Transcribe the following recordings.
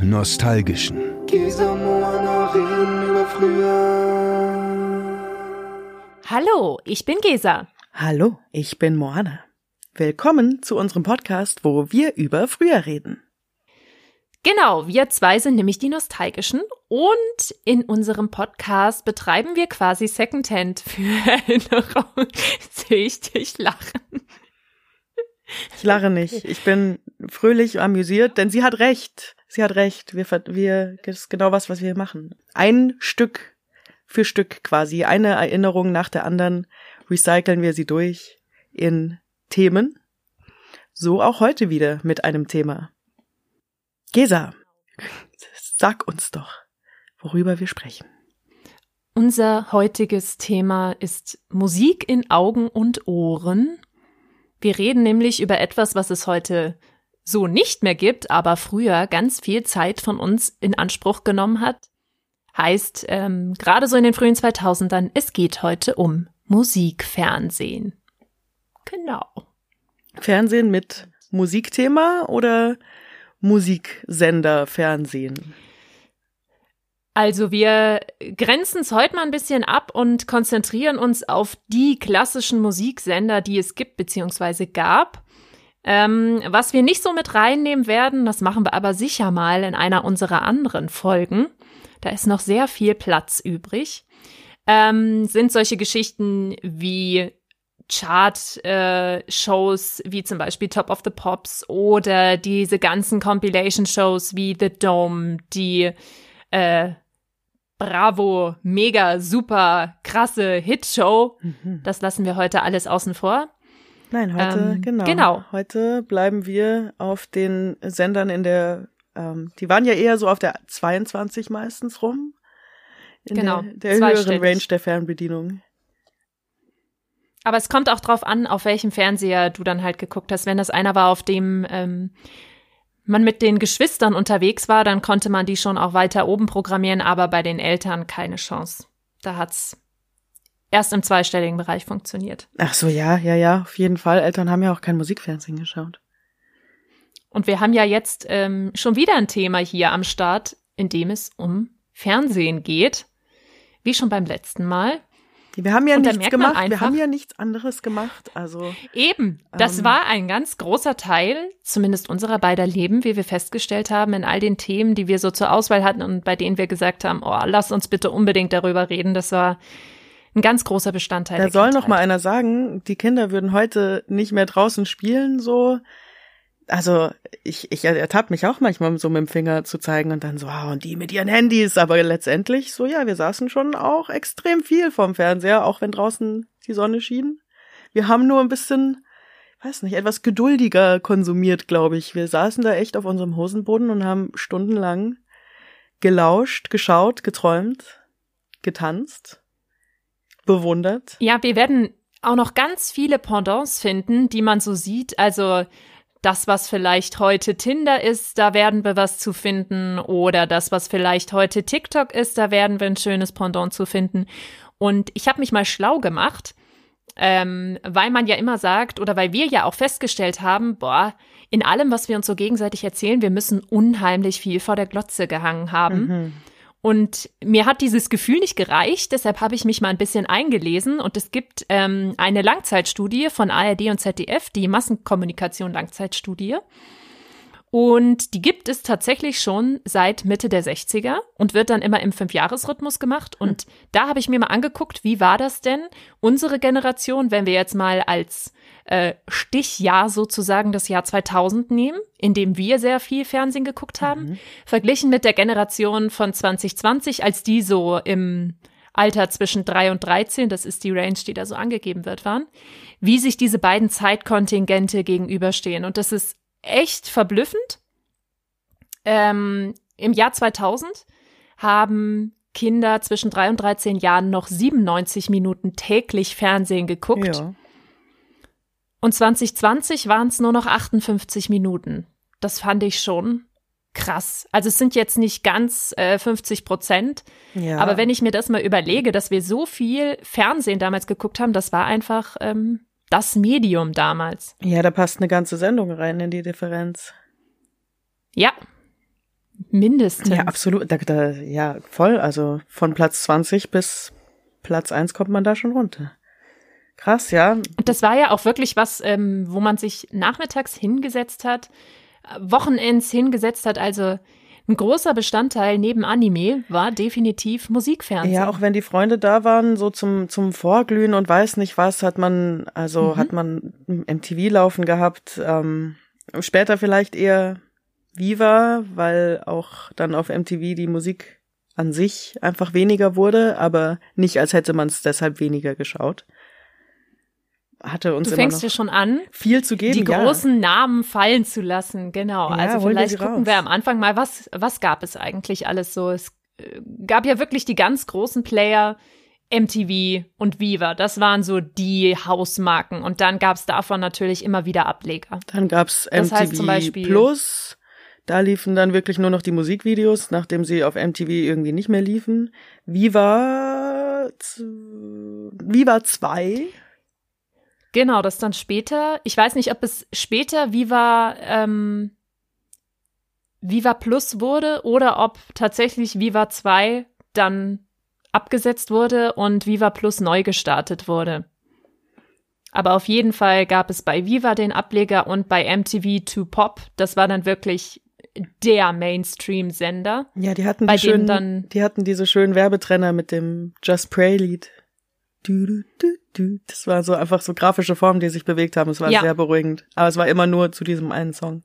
Nostalgischen. Hallo, ich bin Gesa. Hallo, ich bin Moana. Willkommen zu unserem Podcast, wo wir über früher reden. Genau, wir zwei sind nämlich die Nostalgischen und in unserem Podcast betreiben wir quasi Secondhand für Erinnerung. Sehe ich dich lachen. Ich lache nicht. Ich bin fröhlich amüsiert, denn sie hat recht. Sie hat recht. Wir, wir, das ist genau was, was wir machen. Ein Stück für Stück quasi, eine Erinnerung nach der anderen, recyceln wir sie durch in Themen. So auch heute wieder mit einem Thema. Gesa, sag uns doch, worüber wir sprechen. Unser heutiges Thema ist Musik in Augen und Ohren. Wir reden nämlich über etwas, was es heute so nicht mehr gibt, aber früher ganz viel Zeit von uns in Anspruch genommen hat. Heißt, ähm, gerade so in den frühen 2000ern, es geht heute um Musikfernsehen. Genau. Fernsehen mit Musikthema oder Musiksender, Fernsehen? Also wir grenzen es heute mal ein bisschen ab und konzentrieren uns auf die klassischen Musiksender, die es gibt bzw. gab. Ähm, was wir nicht so mit reinnehmen werden, das machen wir aber sicher mal in einer unserer anderen Folgen. Da ist noch sehr viel Platz übrig. Ähm, sind solche Geschichten wie Chart-Shows äh, wie zum Beispiel Top of the Pops oder diese ganzen Compilation-Shows wie The Dome, die äh, Bravo, mega, super, krasse Hitshow. Mhm. Das lassen wir heute alles außen vor. Nein, heute, ähm, genau. Genau. Heute bleiben wir auf den Sendern in der, ähm, die waren ja eher so auf der 22 meistens rum. In genau. Der, der höheren Range der Fernbedienung. Aber es kommt auch drauf an, auf welchem Fernseher du dann halt geguckt hast. Wenn das einer war, auf dem ähm, man mit den Geschwistern unterwegs war, dann konnte man die schon auch weiter oben programmieren, aber bei den Eltern keine Chance. Da hat's erst im zweistelligen Bereich funktioniert. Ach so, ja, ja, ja, auf jeden Fall. Eltern haben ja auch kein Musikfernsehen geschaut. Und wir haben ja jetzt ähm, schon wieder ein Thema hier am Start, in dem es um Fernsehen geht. Wie schon beim letzten Mal. Wir haben ja und nichts gemacht. Einfach, wir haben ja nichts anderes gemacht. Also eben, das ähm, war ein ganz großer Teil, zumindest unserer beider Leben, wie wir festgestellt haben, in all den Themen, die wir so zur Auswahl hatten und bei denen wir gesagt haben, oh, lass uns bitte unbedingt darüber reden. Das war ein ganz großer Bestandteil. Da soll noch mal einer sagen, die Kinder würden heute nicht mehr draußen spielen, so also ich, ich ertappe mich auch manchmal so mit dem Finger zu zeigen und dann so, ah, und die mit ihren Handys, aber letztendlich so, ja, wir saßen schon auch extrem viel vorm Fernseher, auch wenn draußen die Sonne schien. Wir haben nur ein bisschen, weiß nicht, etwas geduldiger konsumiert, glaube ich. Wir saßen da echt auf unserem Hosenboden und haben stundenlang gelauscht, geschaut, geträumt, getanzt, bewundert. Ja, wir werden auch noch ganz viele Pendants finden, die man so sieht. Also das, was vielleicht heute Tinder ist, da werden wir was zu finden. Oder das, was vielleicht heute TikTok ist, da werden wir ein schönes Pendant zu finden. Und ich habe mich mal schlau gemacht, ähm, weil man ja immer sagt, oder weil wir ja auch festgestellt haben, boah, in allem, was wir uns so gegenseitig erzählen, wir müssen unheimlich viel vor der Glotze gehangen haben. Mhm. Und mir hat dieses Gefühl nicht gereicht, deshalb habe ich mich mal ein bisschen eingelesen und es gibt ähm, eine Langzeitstudie von ARD und ZDF, die Massenkommunikation Langzeitstudie. Und die gibt es tatsächlich schon seit Mitte der 60er und wird dann immer im Fünfjahresrhythmus gemacht. Und hm. da habe ich mir mal angeguckt, wie war das denn, unsere Generation, wenn wir jetzt mal als äh, Stichjahr sozusagen das Jahr 2000 nehmen, in dem wir sehr viel Fernsehen geguckt haben, mhm. verglichen mit der Generation von 2020, als die so im Alter zwischen drei und 13, das ist die Range, die da so angegeben wird, waren, wie sich diese beiden Zeitkontingente gegenüberstehen. Und das ist echt verblüffend. Ähm, Im Jahr 2000 haben Kinder zwischen drei und 13 Jahren noch 97 Minuten täglich Fernsehen geguckt. Ja. Und 2020 waren es nur noch 58 Minuten. Das fand ich schon krass. Also es sind jetzt nicht ganz äh, 50 Prozent, ja. aber wenn ich mir das mal überlege, dass wir so viel Fernsehen damals geguckt haben, das war einfach ähm, das Medium damals. Ja, da passt eine ganze Sendung rein in die Differenz. Ja. Mindestens. Ja, absolut. Da, da, ja, voll. Also von Platz 20 bis Platz 1 kommt man da schon runter. Krass, ja. Und das war ja auch wirklich was, ähm, wo man sich nachmittags hingesetzt hat, Wochenends hingesetzt hat. Also ein großer Bestandteil neben Anime war definitiv Musikfernsehen. Ja, auch wenn die Freunde da waren, so zum, zum Vorglühen und weiß nicht was, hat man, also mhm. hat man MTV laufen gehabt. Ähm, später vielleicht eher Viva, weil auch dann auf MTV die Musik an sich einfach weniger wurde, aber nicht, als hätte man es deshalb weniger geschaut hatte uns du fängst dir schon an, viel zu geben, die großen ja. Namen fallen zu lassen. Genau. Ja, also vielleicht gucken raus. wir am Anfang mal, was was gab es eigentlich alles so? Es äh, gab ja wirklich die ganz großen Player. MTV und Viva, das waren so die Hausmarken. Und dann gab es davon natürlich immer wieder Ableger. Dann gab's MTV das heißt zum Beispiel, Plus. Da liefen dann wirklich nur noch die Musikvideos, nachdem sie auf MTV irgendwie nicht mehr liefen. Viva, Viva 2 Genau, das dann später. Ich weiß nicht, ob es später Viva ähm, Viva Plus wurde oder ob tatsächlich Viva 2 dann abgesetzt wurde und Viva Plus neu gestartet wurde. Aber auf jeden Fall gab es bei Viva den Ableger und bei MTV 2 Pop. Das war dann wirklich der Mainstream-Sender. Ja, die hatten die schönen, dann, die hatten diese schönen Werbetrenner mit dem Just Pray Lied. Du, du, du, du. Das war so einfach so grafische Formen, die sich bewegt haben. Es war ja. sehr beruhigend. Aber es war immer nur zu diesem einen Song.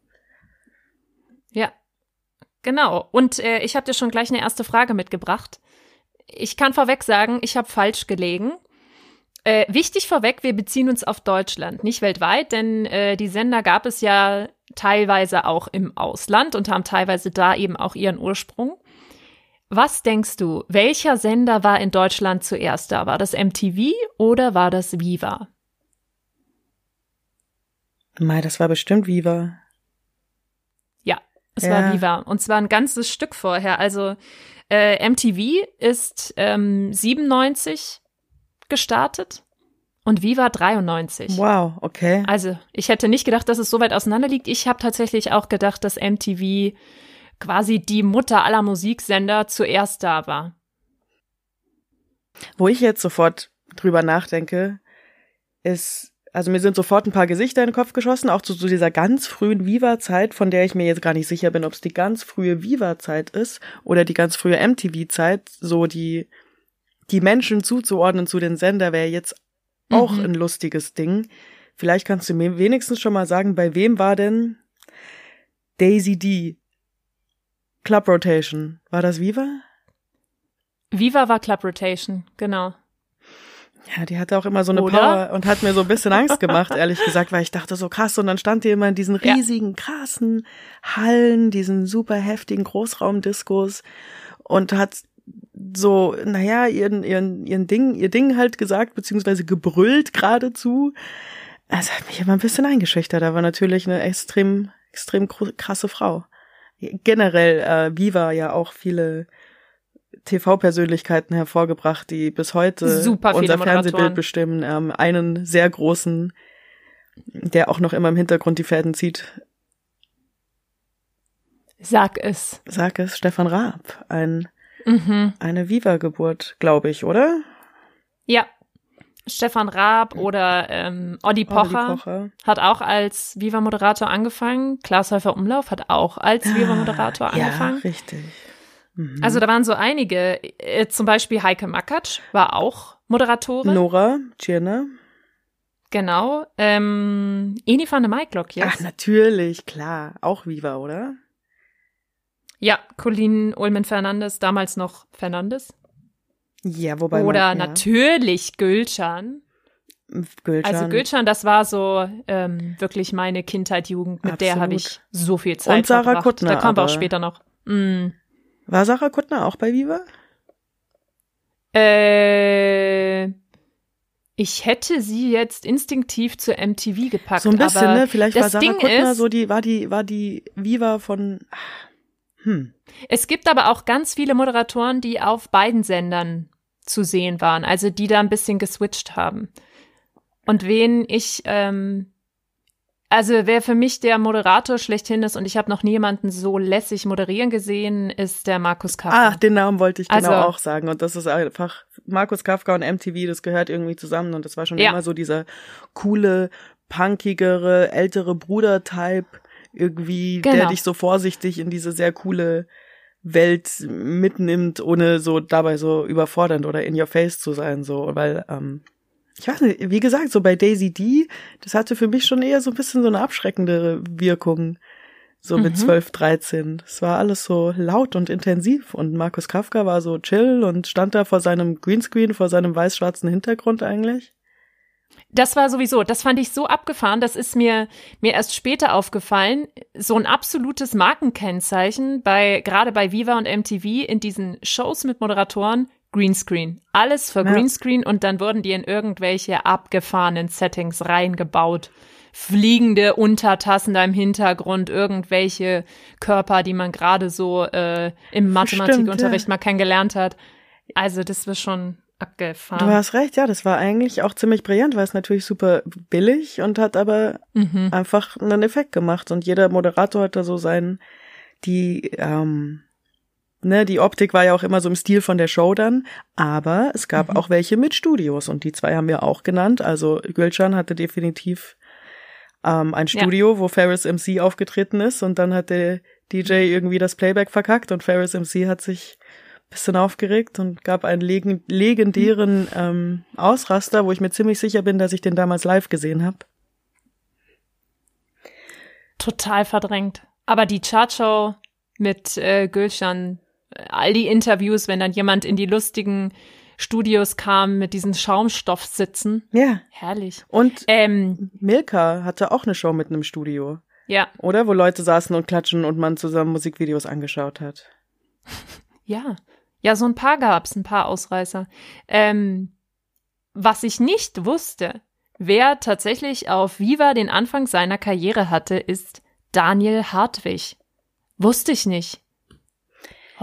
Ja, genau. Und äh, ich habe dir schon gleich eine erste Frage mitgebracht. Ich kann vorweg sagen, ich habe falsch gelegen. Äh, wichtig vorweg, wir beziehen uns auf Deutschland, nicht weltweit, denn äh, die Sender gab es ja teilweise auch im Ausland und haben teilweise da eben auch ihren Ursprung. Was denkst du, welcher Sender war in Deutschland zuerst da? War das MTV oder war das Viva? Mai, das war bestimmt Viva. Ja, es ja. war Viva. Und zwar ein ganzes Stück vorher. Also äh, MTV ist ähm, 97 gestartet und Viva 93. Wow, okay. Also ich hätte nicht gedacht, dass es so weit auseinander liegt. Ich habe tatsächlich auch gedacht, dass MTV quasi die Mutter aller Musiksender zuerst da war. Wo ich jetzt sofort drüber nachdenke, ist, also mir sind sofort ein paar Gesichter in den Kopf geschossen, auch zu, zu dieser ganz frühen Viva-Zeit, von der ich mir jetzt gar nicht sicher bin, ob es die ganz frühe Viva-Zeit ist oder die ganz frühe MTV-Zeit, so die, die Menschen zuzuordnen zu den Sender wäre jetzt auch mhm. ein lustiges Ding. Vielleicht kannst du mir wenigstens schon mal sagen, bei wem war denn Daisy D Club Rotation. War das Viva? Viva war Club Rotation, genau. Ja, die hatte auch immer so eine Oder? Power und hat mir so ein bisschen Angst gemacht, ehrlich gesagt, weil ich dachte so krass und dann stand die immer in diesen riesigen, ja. krassen Hallen, diesen super heftigen Großraumdiskos und hat so, naja, ihren, ihren, ihren Ding, ihr Ding halt gesagt, beziehungsweise gebrüllt geradezu. Es hat mich immer ein bisschen eingeschüchtert, aber natürlich eine extrem, extrem krasse Frau generell äh, Viva ja auch viele TV-Persönlichkeiten hervorgebracht, die bis heute unser Fernsehbild bestimmen. Ähm, einen sehr großen, der auch noch immer im Hintergrund die Fäden zieht. Sag es. Sag es, Stefan Raab. Ein, mhm. Eine Viva-Geburt, glaube ich, oder? Ja, Stefan Raab oder ähm, Oddi Pocher, Pocher, hat auch als Viva-Moderator angefangen. Klaas Häufer Umlauf hat auch als ah, Viva-Moderator angefangen. Ja, richtig. Mhm. Also da waren so einige. Äh, zum Beispiel Heike Makatsch war auch Moderatorin. Nora Tschirner. Genau. Ähm, Eni van der Maiklock, yes. Ach, natürlich, klar. Auch Viva, oder? Ja, Colleen Ulmen Fernandes, damals noch Fernandes. Ja, wobei. Oder man, ja. natürlich Gülcan. Gülcan. Also Gülcan, das war so ähm, wirklich meine Kindheit, Jugend. Mit Absolut. der habe ich so viel Zeit Und Sarah verbracht. Kuttner. Da kommen wir auch später noch. Mm. War Sarah Kuttner auch bei Viva? Äh, ich hätte sie jetzt instinktiv zur MTV gepackt. So ein bisschen, ne? Vielleicht war Sarah Ding Kuttner ist, so die, war die, war die Viva von. Hm. Es gibt aber auch ganz viele Moderatoren, die auf beiden Sendern zu sehen waren, also die da ein bisschen geswitcht haben. Und wen ich, ähm, Also wer für mich der Moderator schlechthin ist und ich habe noch niemanden so lässig moderieren gesehen, ist der Markus Kafka. Ach, den Namen wollte ich genau also, auch sagen. Und das ist einfach Markus Kafka und MTV, das gehört irgendwie zusammen. Und das war schon ja. immer so dieser coole, punkigere, ältere Bruder-Type irgendwie, genau. der dich so vorsichtig in diese sehr coole Welt mitnimmt, ohne so dabei so überfordernd oder in your face zu sein, so, weil ähm, ich weiß nicht, wie gesagt, so bei Daisy D, das hatte für mich schon eher so ein bisschen so eine abschreckende Wirkung. So mit mhm. 12, 13. Es war alles so laut und intensiv und Markus Kafka war so chill und stand da vor seinem Greenscreen, vor seinem weiß-schwarzen Hintergrund eigentlich. Das war sowieso, das fand ich so abgefahren, das ist mir, mir erst später aufgefallen. So ein absolutes Markenkennzeichen bei, gerade bei Viva und MTV in diesen Shows mit Moderatoren, Greenscreen. Alles für Greenscreen ja. und dann wurden die in irgendwelche abgefahrenen Settings reingebaut. Fliegende Untertassen da im Hintergrund, irgendwelche Körper, die man gerade so äh, im Mathematikunterricht Stimmt, ja. mal kennengelernt hat. Also das war schon abgefahren. Du hast recht, ja, das war eigentlich auch ziemlich brillant, weil es natürlich super billig und hat aber mhm. einfach einen Effekt gemacht. Und jeder Moderator hat da so seinen, die ähm, ne, die Optik war ja auch immer so im Stil von der Show dann, aber es gab mhm. auch welche mit Studios und die zwei haben wir auch genannt. Also Gülcan hatte definitiv ähm, ein Studio, ja. wo Ferris MC aufgetreten ist und dann hat der DJ irgendwie das Playback verkackt und Ferris MC hat sich bisschen aufgeregt und gab einen leg legendären ähm, Ausraster, wo ich mir ziemlich sicher bin, dass ich den damals live gesehen habe. Total verdrängt. Aber die Chartshow mit äh, Gülschan all die Interviews, wenn dann jemand in die lustigen Studios kam mit diesen Schaumstoffsitzen. Ja. Herrlich. Und ähm, Milka hatte auch eine Show mit einem Studio. Ja. Oder wo Leute saßen und klatschen und man zusammen Musikvideos angeschaut hat. Ja. Ja, so ein paar gab's, ein paar Ausreißer. Ähm, was ich nicht wusste, wer tatsächlich auf Viva den Anfang seiner Karriere hatte, ist Daniel Hartwig. Wusste ich nicht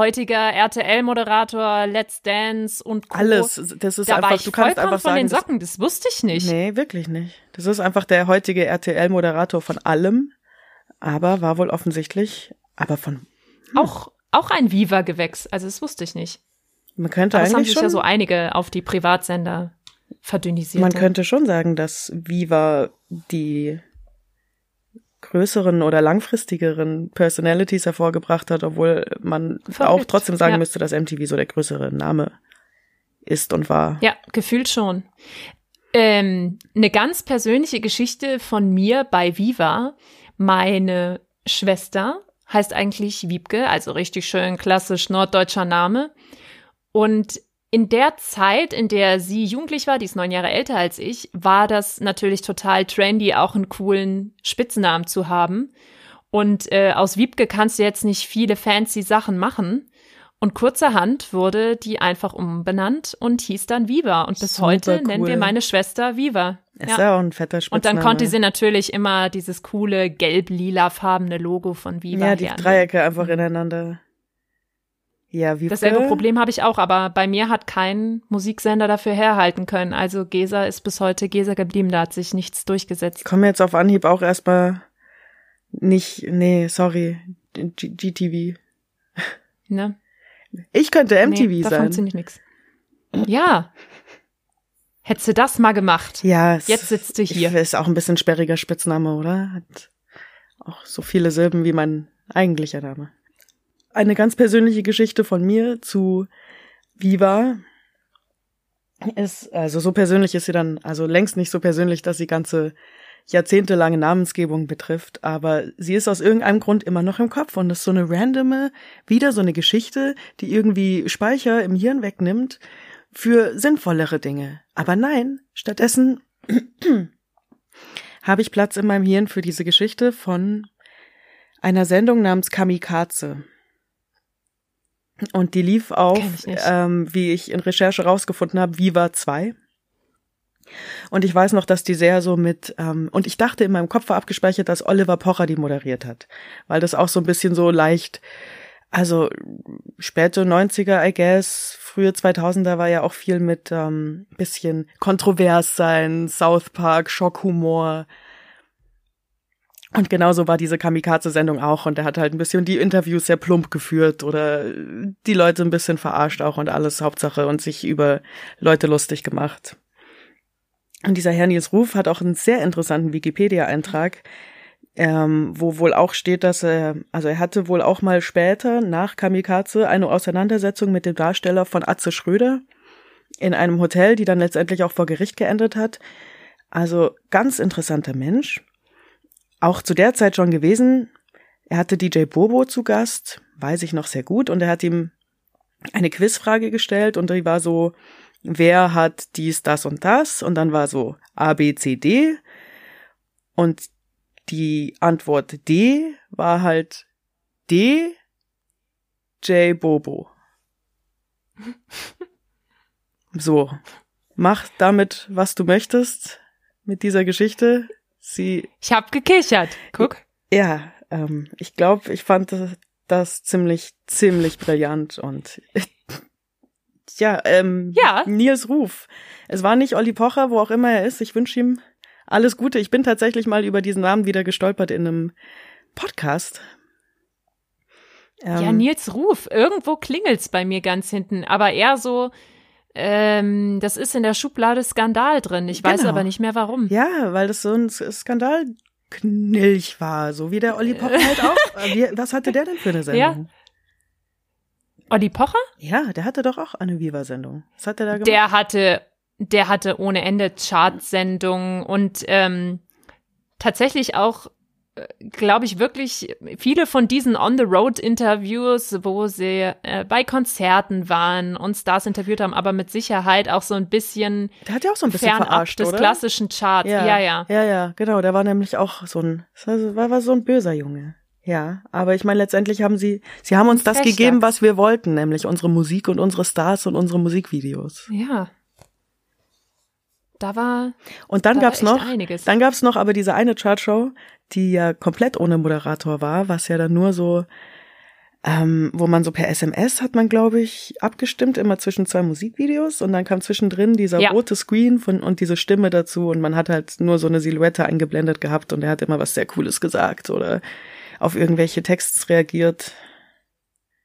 heutiger RTL-Moderator, Let's Dance und Co. Alles, das ist da einfach, ich du kannst einfach von sagen, den Socken, das, das wusste ich nicht. Nee, wirklich nicht. Das ist einfach der heutige RTL-Moderator von allem, aber war wohl offensichtlich, aber von hm. auch auch ein Viva-Gewächs, also das wusste ich nicht. Man könnte aber eigentlich es haben sich schon, ja so einige auf die Privatsender verdünnisiert. Man könnte schon sagen, dass Viva die größeren oder langfristigeren Personalities hervorgebracht hat, obwohl man Verrückt. auch trotzdem sagen ja. müsste, dass MTV so der größere Name ist und war. Ja, gefühlt schon. Ähm, eine ganz persönliche Geschichte von mir bei Viva. Meine Schwester heißt eigentlich Wiebke, also richtig schön klassisch norddeutscher Name. Und in der Zeit, in der sie jugendlich war, die ist neun Jahre älter als ich, war das natürlich total trendy, auch einen coolen Spitznamen zu haben. Und äh, aus Wiebke kannst du jetzt nicht viele fancy Sachen machen. Und kurzerhand wurde die einfach umbenannt und hieß dann Viva. Und bis Super heute cool. nennen wir meine Schwester Viva. Ist ja. auch ein fetter Spitzname. Und dann konnte sie natürlich immer dieses coole gelb-lila-farbene Logo von Viva Ja, die lernen. Dreiecke einfach ineinander ja, wie Dasselbe Problem habe ich auch, aber bei mir hat kein Musiksender dafür herhalten können. Also Gesa ist bis heute Gesa geblieben, da hat sich nichts durchgesetzt. Ich komme jetzt auf Anhieb auch erstmal nicht, nee, sorry, G GTV. Ne? Ich könnte MTV nee, da sein. Da funktioniert nichts. Ja. Hättest du das mal gemacht. Ja. Jetzt sitzt du hier. Ist auch ein bisschen sperriger Spitzname, oder? Hat auch so viele Silben wie mein eigentlicher Name eine ganz persönliche Geschichte von mir zu Viva ist, also so persönlich ist sie dann, also längst nicht so persönlich, dass sie ganze jahrzehntelange Namensgebung betrifft, aber sie ist aus irgendeinem Grund immer noch im Kopf und ist so eine randome, wieder so eine Geschichte, die irgendwie Speicher im Hirn wegnimmt für sinnvollere Dinge. Aber nein, stattdessen habe ich Platz in meinem Hirn für diese Geschichte von einer Sendung namens Kamikaze. Und die lief auf, ähm, wie ich in Recherche rausgefunden habe, Viva 2. Und ich weiß noch, dass die sehr so mit, ähm, und ich dachte in meinem Kopf war abgespeichert, dass Oliver Pocher die moderiert hat. Weil das auch so ein bisschen so leicht, also späte 90er, I guess, frühe 2000er war ja auch viel mit ähm, bisschen kontrovers sein, South Park, Schockhumor. Und genauso war diese Kamikaze-Sendung auch. Und er hat halt ein bisschen die Interviews sehr plump geführt oder die Leute ein bisschen verarscht auch und alles Hauptsache und sich über Leute lustig gemacht. Und dieser Herr Nils Ruf hat auch einen sehr interessanten Wikipedia-Eintrag, ähm, wo wohl auch steht, dass er, also er hatte wohl auch mal später nach Kamikaze eine Auseinandersetzung mit dem Darsteller von Atze Schröder in einem Hotel, die dann letztendlich auch vor Gericht geendet hat. Also ganz interessanter Mensch auch zu der Zeit schon gewesen. Er hatte DJ Bobo zu Gast, weiß ich noch sehr gut, und er hat ihm eine Quizfrage gestellt und die war so, wer hat dies, das und das? Und dann war so A, B, C, D. Und die Antwort D war halt D, J, Bobo. So, mach damit, was du möchtest mit dieser Geschte. Sie. Ich hab gekichert. Guck. Ja, ähm, ich glaube, ich fand das ziemlich, ziemlich brillant und ja, ähm, ja. Nils Ruf. Es war nicht Olli Pocher, wo auch immer er ist. Ich wünsche ihm alles Gute. Ich bin tatsächlich mal über diesen Namen wieder gestolpert in einem Podcast. Ähm, ja, Nils Ruf. Irgendwo klingelt's bei mir ganz hinten, aber eher so ähm, das ist in der Schublade Skandal drin. Ich genau. weiß aber nicht mehr warum. Ja, weil das so ein Skandalknilch war, so wie der Olli Pocher halt auch. Was hatte der denn für eine Sendung? Ja. Olli Pocher? Ja, der hatte doch auch eine Viva-Sendung. Was hat der da gemacht? Der hatte, der hatte ohne Ende Chartsendungen und ähm, tatsächlich auch glaube ich, wirklich viele von diesen On-the-Road-Interviews, wo sie äh, bei Konzerten waren und Stars interviewt haben, aber mit Sicherheit auch so ein bisschen. Der hat ja auch so ein bisschen verarscht, des oder? klassischen Charts. Ja, ja, ja. Ja, ja, genau. Der war nämlich auch so ein, war, war so ein böser Junge. Ja, aber ich meine, letztendlich haben sie, sie haben uns das Fechter. gegeben, was wir wollten, nämlich unsere Musik und unsere Stars und unsere Musikvideos. Ja. Da war und dann da gab's noch einiges. dann gab's noch aber diese eine Chartshow, die ja komplett ohne Moderator war, was ja dann nur so ähm, wo man so per SMS hat man glaube ich abgestimmt immer zwischen zwei Musikvideos und dann kam zwischendrin dieser ja. rote Screen von und diese Stimme dazu und man hat halt nur so eine Silhouette eingeblendet gehabt und er hat immer was sehr cooles gesagt oder auf irgendwelche Texts reagiert.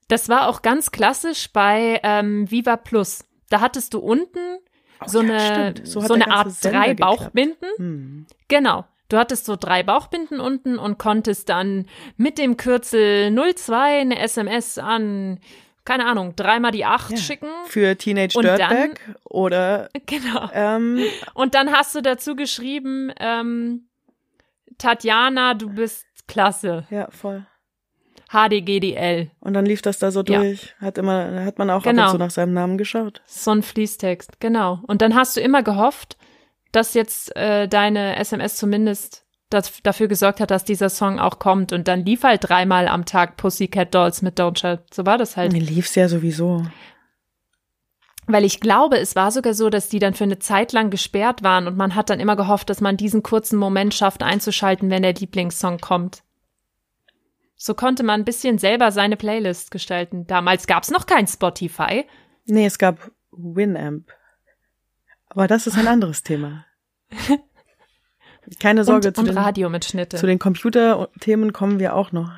Das war auch ganz klassisch bei ähm, Viva Plus. Da hattest du unten Oh, so ja, eine, so, so eine Art Sender drei geklappt. Bauchbinden. Hm. Genau. Du hattest so drei Bauchbinden unten und konntest dann mit dem Kürzel 02 eine SMS an, keine Ahnung, dreimal die acht ja, schicken. Für Teenage Dirtbag oder. Genau. Ähm, und dann hast du dazu geschrieben, ähm, Tatjana, du bist klasse. Ja, voll. HDGDL. Und dann lief das da so durch. Ja. Hat immer, hat man auch genau. ab und zu nach seinem Namen geschaut. So ein Fließtext, genau. Und dann hast du immer gehofft, dass jetzt äh, deine SMS zumindest das, dafür gesorgt hat, dass dieser Song auch kommt. Und dann lief halt dreimal am Tag Pussycat Dolls mit Don't Shout. So war das halt. Mir lief's ja sowieso. Weil ich glaube, es war sogar so, dass die dann für eine Zeit lang gesperrt waren und man hat dann immer gehofft, dass man diesen kurzen Moment schafft einzuschalten, wenn der Lieblingssong kommt. So konnte man ein bisschen selber seine Playlist gestalten. Damals gab es noch kein Spotify. Nee, es gab Winamp. Aber das ist ein anderes Thema. Keine Sorge und, zu und den Radiomitschnitte. Zu den Computerthemen kommen wir auch noch.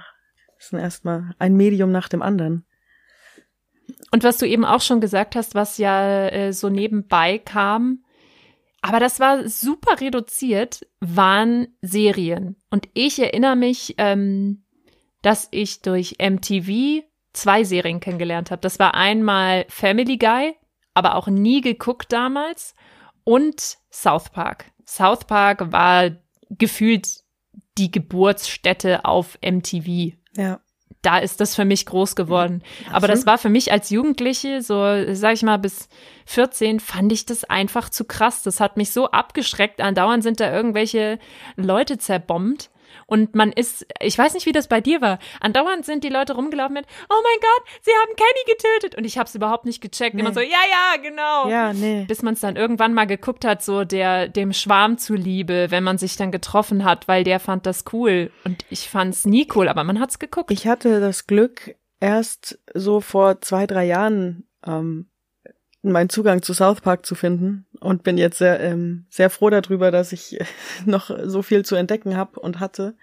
Das ist erstmal ein Medium nach dem anderen. Und was du eben auch schon gesagt hast, was ja äh, so nebenbei kam, aber das war super reduziert, waren Serien. Und ich erinnere mich, ähm, dass ich durch MTV zwei Serien kennengelernt habe. Das war einmal Family Guy, aber auch nie geguckt damals, und South Park. South Park war gefühlt die Geburtsstätte auf MTV. Ja. Da ist das für mich groß geworden. Absolut. Aber das war für mich als Jugendliche, so sag ich mal bis 14, fand ich das einfach zu krass. Das hat mich so abgeschreckt. Andauernd sind da irgendwelche Leute zerbombt. Und man ist, ich weiß nicht, wie das bei dir war. Andauernd sind die Leute rumgelaufen mit, oh mein Gott, sie haben Kenny getötet. Und ich habe es überhaupt nicht gecheckt. Nee. Immer so, ja, ja, genau. Ja, nee. Bis man es dann irgendwann mal geguckt hat, so der, dem Schwarm zuliebe, wenn man sich dann getroffen hat, weil der fand das cool. Und ich fand es nie cool, aber man hat's geguckt. Ich hatte das Glück, erst so vor zwei, drei Jahren ähm, meinen Zugang zu South Park zu finden und bin jetzt sehr, ähm, sehr froh darüber, dass ich noch so viel zu entdecken habe und hatte.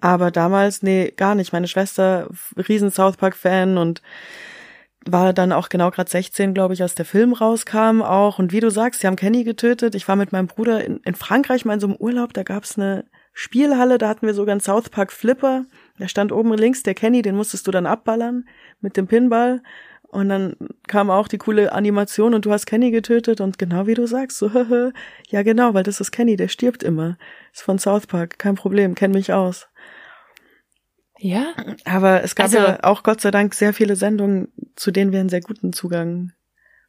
Aber damals, nee, gar nicht. Meine Schwester, riesen South Park-Fan und war dann auch genau gerade 16, glaube ich, als der Film rauskam auch. Und wie du sagst, sie haben Kenny getötet. Ich war mit meinem Bruder in, in Frankreich mal in so einem Urlaub, da gab's eine Spielhalle, da hatten wir sogar einen South Park Flipper. Da stand oben links der Kenny, den musstest du dann abballern mit dem Pinball. Und dann kam auch die coole Animation und du hast Kenny getötet und genau wie du sagst, so, ja genau, weil das ist Kenny, der stirbt immer. Ist von South Park, kein Problem, kenn mich aus. Ja. Aber es gab Also- ja auch Gott sei Dank sehr viele Sendungen, zu denen wir einen sehr guten Zugang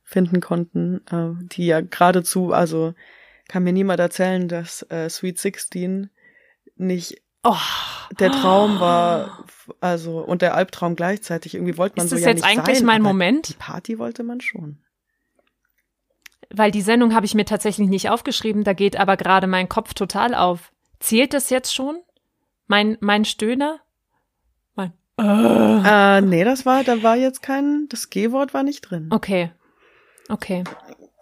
finden konnten, äh, die ja geradezu, also kann mir niemand erzählen, dass äh, Sweet 16 nicht Oh. der Traum war, also und der Albtraum gleichzeitig. Irgendwie wollte man Ist so das ja jetzt nicht eigentlich sein, mein aber Moment? Die Party wollte man schon. Weil die Sendung habe ich mir tatsächlich nicht aufgeschrieben, da geht aber gerade mein Kopf total auf. Zählt das jetzt schon? Mein, mein Stöhner? Mein. Äh, nee, das war, da war jetzt kein, das G-Wort war nicht drin. Okay. Okay.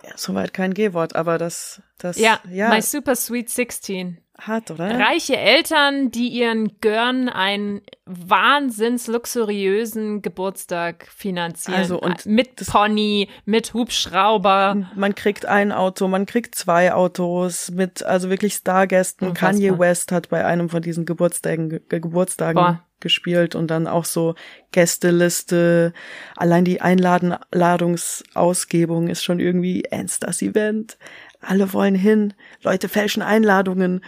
Ja, soweit kein G-Wort, aber das, das, Ja, ja, My Super Sweet 16. hart, oder? Reiche Eltern, die ihren Görn einen wahnsinns luxuriösen Geburtstag finanzieren. Also, und mit das- Pony, mit Hubschrauber. Man kriegt ein Auto, man kriegt zwei Autos mit, also wirklich Stargästen. Unfassbar. Kanye West hat bei einem von diesen Geburtstagen, Ge Geburtstagen Boah. gespielt und dann auch so Gästeliste. Allein die Einladungsausgebung ist schon wie Ernst Event. Alle wollen hin. Leute fälschen Einladungen.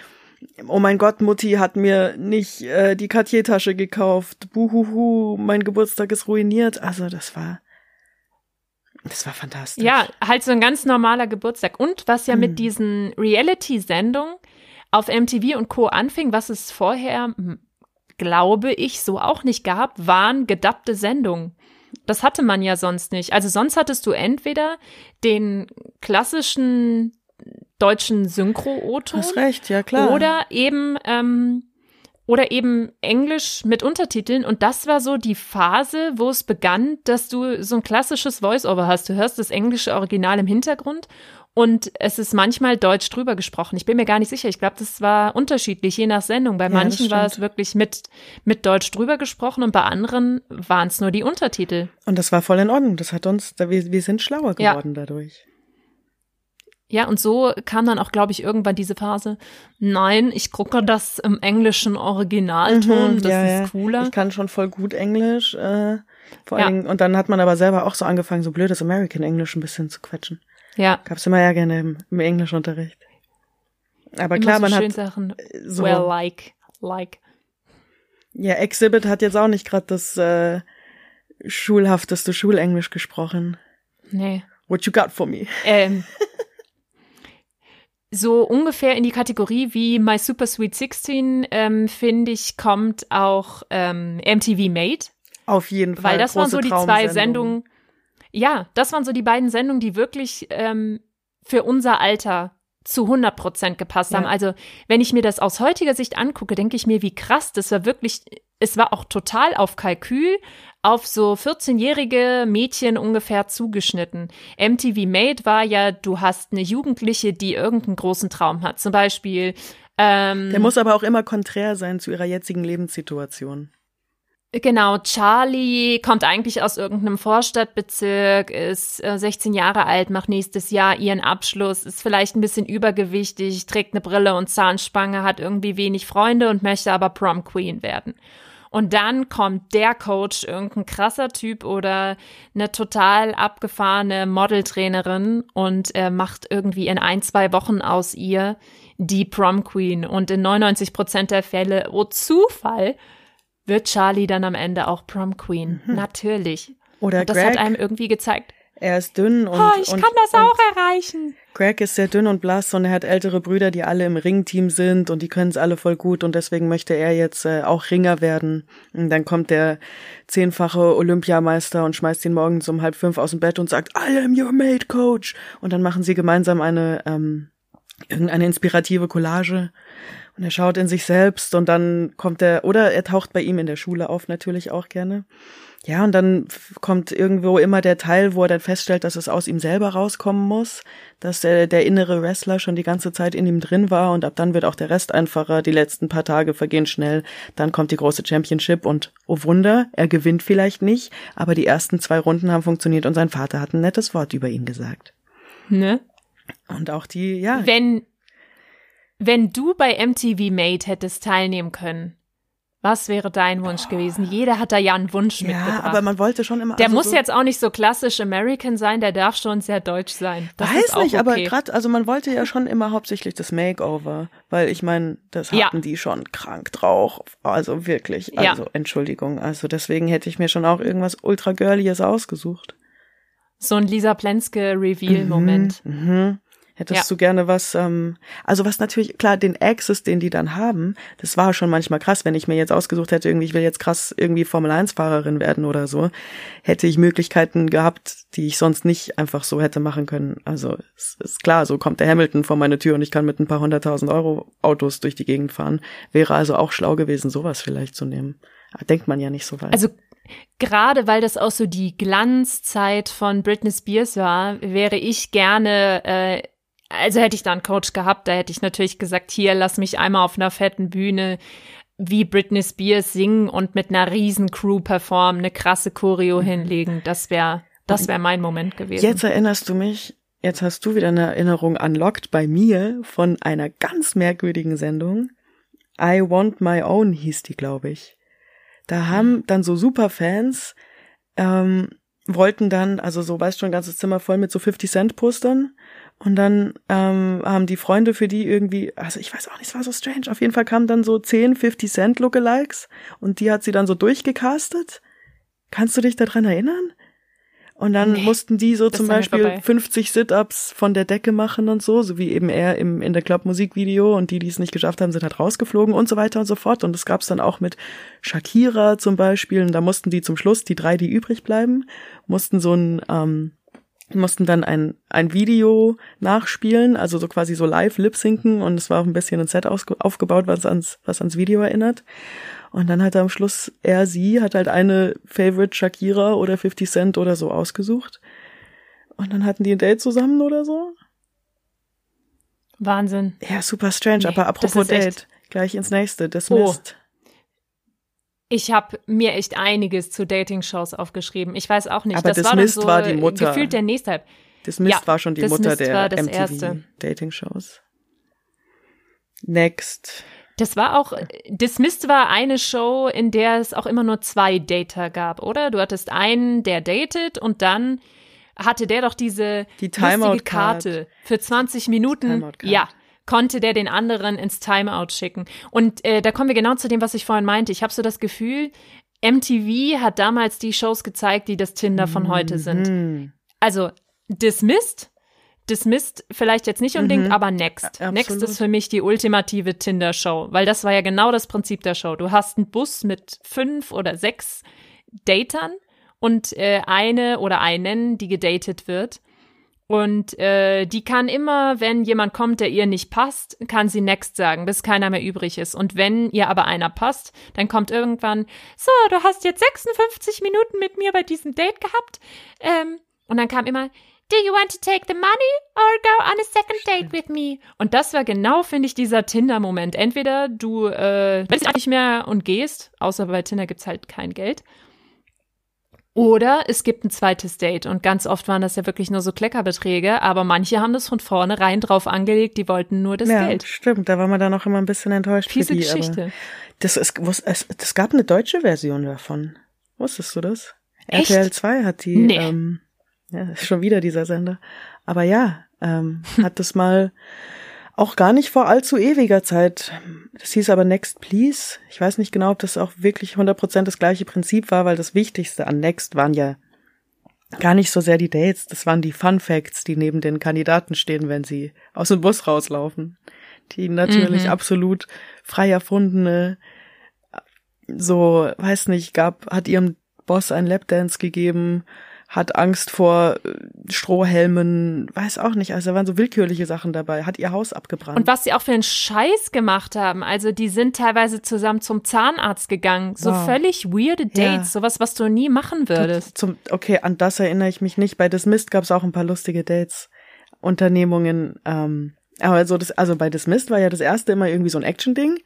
Oh mein Gott, Mutti hat mir nicht äh, die Cartier-Tasche gekauft. Buhuhu, mein Geburtstag ist ruiniert. Also das war, das war fantastisch. Ja, halt so ein ganz normaler Geburtstag. Und was ja Hm. mit diesen Reality-Sendungen auf MTV und Co. anfing, was es vorher, hm, glaube ich, so auch nicht gab, waren gedappte Sendungen. Das hatte man ja sonst nicht. Also sonst hattest du entweder den klassischen deutschen Synchro-O-Ton Hast recht, ja klar. oder eben ähm, oder eben Englisch mit Untertiteln und das war so die Phase, wo es begann, dass du so ein klassisches Voice-Over hast. Du hörst das englische Original im Hintergrund und es ist manchmal Deutsch drüber gesprochen. Ich bin mir gar nicht sicher. Ich glaube, das war unterschiedlich, je nach Sendung. Bei das manchen war es wirklich mit, mit Deutsch drüber gesprochen und bei anderen waren es nur die Untertitel. Und das war voll in Ordnung. Das hat uns, wir, wir sind schlauer Ja. geworden dadurch. Ja, und so kam dann auch, glaube ich, irgendwann diese Phase, nein, ich gucke das im englischen Originalton, Mhm, das ja, ist cooler. Ich kann schon voll gut Englisch. Äh, vor Ja. allen Dingen, und dann hat man aber selber auch so angefangen, so blödes American Englisch ein bisschen zu quetschen. Ja, Gab's immer ja gerne im, im Englischunterricht. Aber immer klar, so man hat Sachen, so, well, like, like. ja, Exhibit hat jetzt auch nicht gerade das äh, schulhafteste Schulenglisch gesprochen. Nee. What you got for me? Ähm, so ungefähr in die Kategorie wie My Super Sweet 16, ähm, finde ich, kommt auch ähm, MTV Made. Auf jeden Fall. Weil das waren so die zwei. Sendungen. Ja, das waren so die beiden Sendungen, die wirklich ähm, für unser Alter zu 100 Prozent gepasst haben. Ja. Also, wenn ich mir das aus heutiger Sicht angucke, denke ich mir, wie krass, das war wirklich, es war auch total auf Kalkül, auf so 14-jährige Mädchen ungefähr zugeschnitten. MTV Made war ja, du hast eine Jugendliche, die irgendeinen großen Traum hat. Zum Beispiel, ähm, Der muss aber auch immer konträr sein zu ihrer jetzigen Lebenssituation. Genau, Charlie kommt eigentlich aus irgendeinem Vorstadtbezirk, ist äh, 16 Jahre alt, macht nächstes Jahr ihren Abschluss, ist vielleicht ein bisschen übergewichtig, trägt eine Brille und Zahnspange, hat irgendwie wenig Freunde und möchte aber Prom Queen werden. Und dann kommt der Coach, irgendein krasser Typ oder eine total abgefahrene Modeltrainerin und äh, macht irgendwie in ein, zwei Wochen aus ihr die Prom Queen. Und in 99 Prozent der Fälle, oh Zufall, wird Charlie dann am Ende auch Prom Queen. Natürlich. Oder Und das Greg, hat einem irgendwie gezeigt, er ist dünn und, oh, ich und, kann das auch erreichen. Greg ist sehr dünn und blass und er hat ältere Brüder, die alle im Ringteam sind und die können es alle voll gut und deswegen möchte er jetzt äh, auch Ringer werden. Und dann kommt der zehnfache Olympiameister und schmeißt ihn morgens um halb fünf aus dem Bett und sagt, I am your mate, Coach. Und dann machen sie gemeinsam eine, ähm, irgendeine inspirative Collage und er schaut in sich selbst und dann kommt er, oder er taucht bei ihm in der Schule auf natürlich auch gerne. Ja, und dann kommt irgendwo immer der Teil, wo er dann feststellt, dass es aus ihm selber rauskommen muss, dass der, der innere Wrestler schon die ganze Zeit in ihm drin war und ab dann wird auch der Rest einfacher. Die letzten paar Tage vergehen schnell. Dann kommt die große Championship und oh Wunder, er gewinnt vielleicht nicht, aber die ersten zwei Runden haben funktioniert und sein Vater hat ein nettes Wort über ihn gesagt. Ne? Und auch die, ja. Wenn, wenn du bei MTV Made hättest teilnehmen können, was wäre dein Wunsch gewesen? Jeder hat da ja einen Wunsch ja, mitgebracht. aber man wollte schon immer. der also muss so, jetzt auch nicht so klassisch American sein, der darf schon sehr deutsch sein. Das Weiß ist auch nicht, okay. aber gerade, also man wollte ja schon immer hauptsächlich das Makeover, weil ich meine, das Ja. hatten die schon krank drauf. Also wirklich, Ja. also Entschuldigung. Also deswegen hätte ich mir schon auch irgendwas ultra girlies ausgesucht. So ein Lisa Plenske Reveal-Moment. Mhm. Hättest Ja. du gerne was, ähm, also was natürlich, klar, den Access, den die dann haben, das war schon manchmal krass, wenn ich mir jetzt ausgesucht hätte, irgendwie, ich will jetzt krass irgendwie Formel-1-Fahrerin werden oder so, hätte ich Möglichkeiten gehabt, die ich sonst nicht einfach so hätte machen können. Also es ist klar, so kommt der Hamilton vor meine Tür und ich kann mit ein paar hunderttausend Euro Autos durch die Gegend fahren. Wäre also auch schlau gewesen, sowas vielleicht zu nehmen. Denkt man ja nicht so weit. Also gerade weil das auch so die Glanzzeit von Britney Spears war, wäre ich gerne, äh, also hätte ich da einen Coach gehabt, da hätte ich natürlich gesagt, hier, lass mich einmal auf einer fetten Bühne wie Britney Spears singen und mit einer riesen Crew performen, eine krasse Choreo hinlegen. Das wäre, das wäre mein Moment gewesen. Jetzt erinnerst du mich, jetzt hast du wieder eine Erinnerung unlocked bei mir von einer ganz merkwürdigen Sendung. I Want My Own hieß die, glaube ich. Da haben dann so Superfans, ähm, wollten dann, also so, weißt schon, ein ganzes Zimmer voll mit so 50 Cent Postern. Und dann ähm, haben die Freunde für die irgendwie, also ich weiß auch nicht, es war so strange. Auf jeden Fall kamen dann so 10 50 Cent Lookalikes und die hat sie dann so durchgecastet. Kannst du dich daran erinnern? Und dann Nee, mussten die so zum Beispiel vorbei. 50 Sit-Ups von der Decke machen und so, so wie eben er im, in der Club-Musikvideo und die, die es nicht geschafft haben, sind halt rausgeflogen und so weiter und so fort. Und das gab's dann auch mit Shakira zum Beispiel. Und da mussten die zum Schluss, die drei, die übrig bleiben, mussten so ein, ähm, mussten dann ein, ein Video nachspielen, also so quasi so live lip-sinken und es war auch ein bisschen ein Set aufgebaut, was ans, was ans Video erinnert. Und dann hat er am Schluss, er, sie, hat halt eine Favorite Shakira oder 50 Cent oder so ausgesucht. Und dann hatten die ein Date zusammen oder so. Wahnsinn. Ja, super strange, Nee, aber apropos das Date, gleich ins nächste, Dismissed. Ich habe mir echt einiges zu Dating-Shows aufgeschrieben. Ich weiß auch nicht. Aber das war, doch Dismissed so war die Mutter. gefühlt der nächste. Hype. Dismissed Ja, war schon die Mutter der war das MTV. Dating-Shows. Next. Das war auch, Dismissed war eine Show, in der es auch immer nur zwei Dater gab, oder? Du hattest einen, der datet und dann hatte der doch diese Die lustige. Karte für 20 Minuten. Ja, konnte der den anderen ins Timeout schicken. Und äh, da kommen wir genau zu dem, was ich vorhin meinte. Ich habe so das Gefühl, MTV hat damals die Shows gezeigt, die das Tinder von heute sind. Hm. Also Dismissed, Dismissed vielleicht jetzt nicht unbedingt, Mhm. aber Next. A- Next ist für mich die ultimative Tinder-Show, weil das war ja genau das Prinzip der Show. Du hast einen Bus mit fünf oder sechs Datern und äh, eine oder einen, die gedatet wird. Und äh, die kann immer, wenn jemand kommt, der ihr nicht passt, kann sie next sagen, bis keiner mehr übrig ist. Und wenn ihr aber einer passt, dann kommt irgendwann, so, du hast jetzt 56 Minuten mit mir bei diesem Date gehabt. Ähm, und dann kam immer, do you want to take the money or go on a second date with me? Und das war genau, finde ich, dieser Tinder-Moment. Entweder du äh, willst nicht mehr und gehst, außer bei Tinder gibt's halt kein Geld. Oder es gibt ein zweites Date und ganz oft waren das ja wirklich nur so Kleckerbeträge, aber manche haben das von vornherein drauf angelegt, die wollten nur das ja, Geld. stimmt, da war man dann auch immer ein bisschen enttäuscht Fiese für die. Geschichte. das ist, was, es, das gab eine deutsche Version davon. Wusstest du das? Echt? RTL 2 hat die, Nee. ähm, ja, ist schon wieder dieser Sender. Aber ja, ähm, hat das mal auch gar nicht vor allzu ewiger Zeit. Das hieß aber Next Please. Ich weiß nicht genau, ob das auch wirklich 100% das gleiche Prinzip war, weil das Wichtigste an Next waren ja gar nicht so sehr die Dates, das waren die Fun Facts, die neben den Kandidaten stehen, wenn sie aus dem Bus rauslaufen. Die natürlich Mhm. absolut frei erfundene, so, weiß nicht, gab, hat ihrem Boss einen Lapdance gegeben, hat Angst vor äh, Strohhelmen, weiß auch nicht. Also da waren so willkürliche Sachen dabei, hat ihr Haus abgebrannt. Und was sie auch für einen Scheiß gemacht haben. Also die sind teilweise zusammen zum Zahnarzt gegangen. So wow. völlig weirde Dates, ja. sowas, was du nie machen würdest. Zum, okay, an das erinnere ich mich nicht. Bei Dismissed gab es auch ein paar lustige Dates, Unternehmungen. Ähm, aber so das, also bei Dismissed war ja das erste immer irgendwie so ein Action-Ding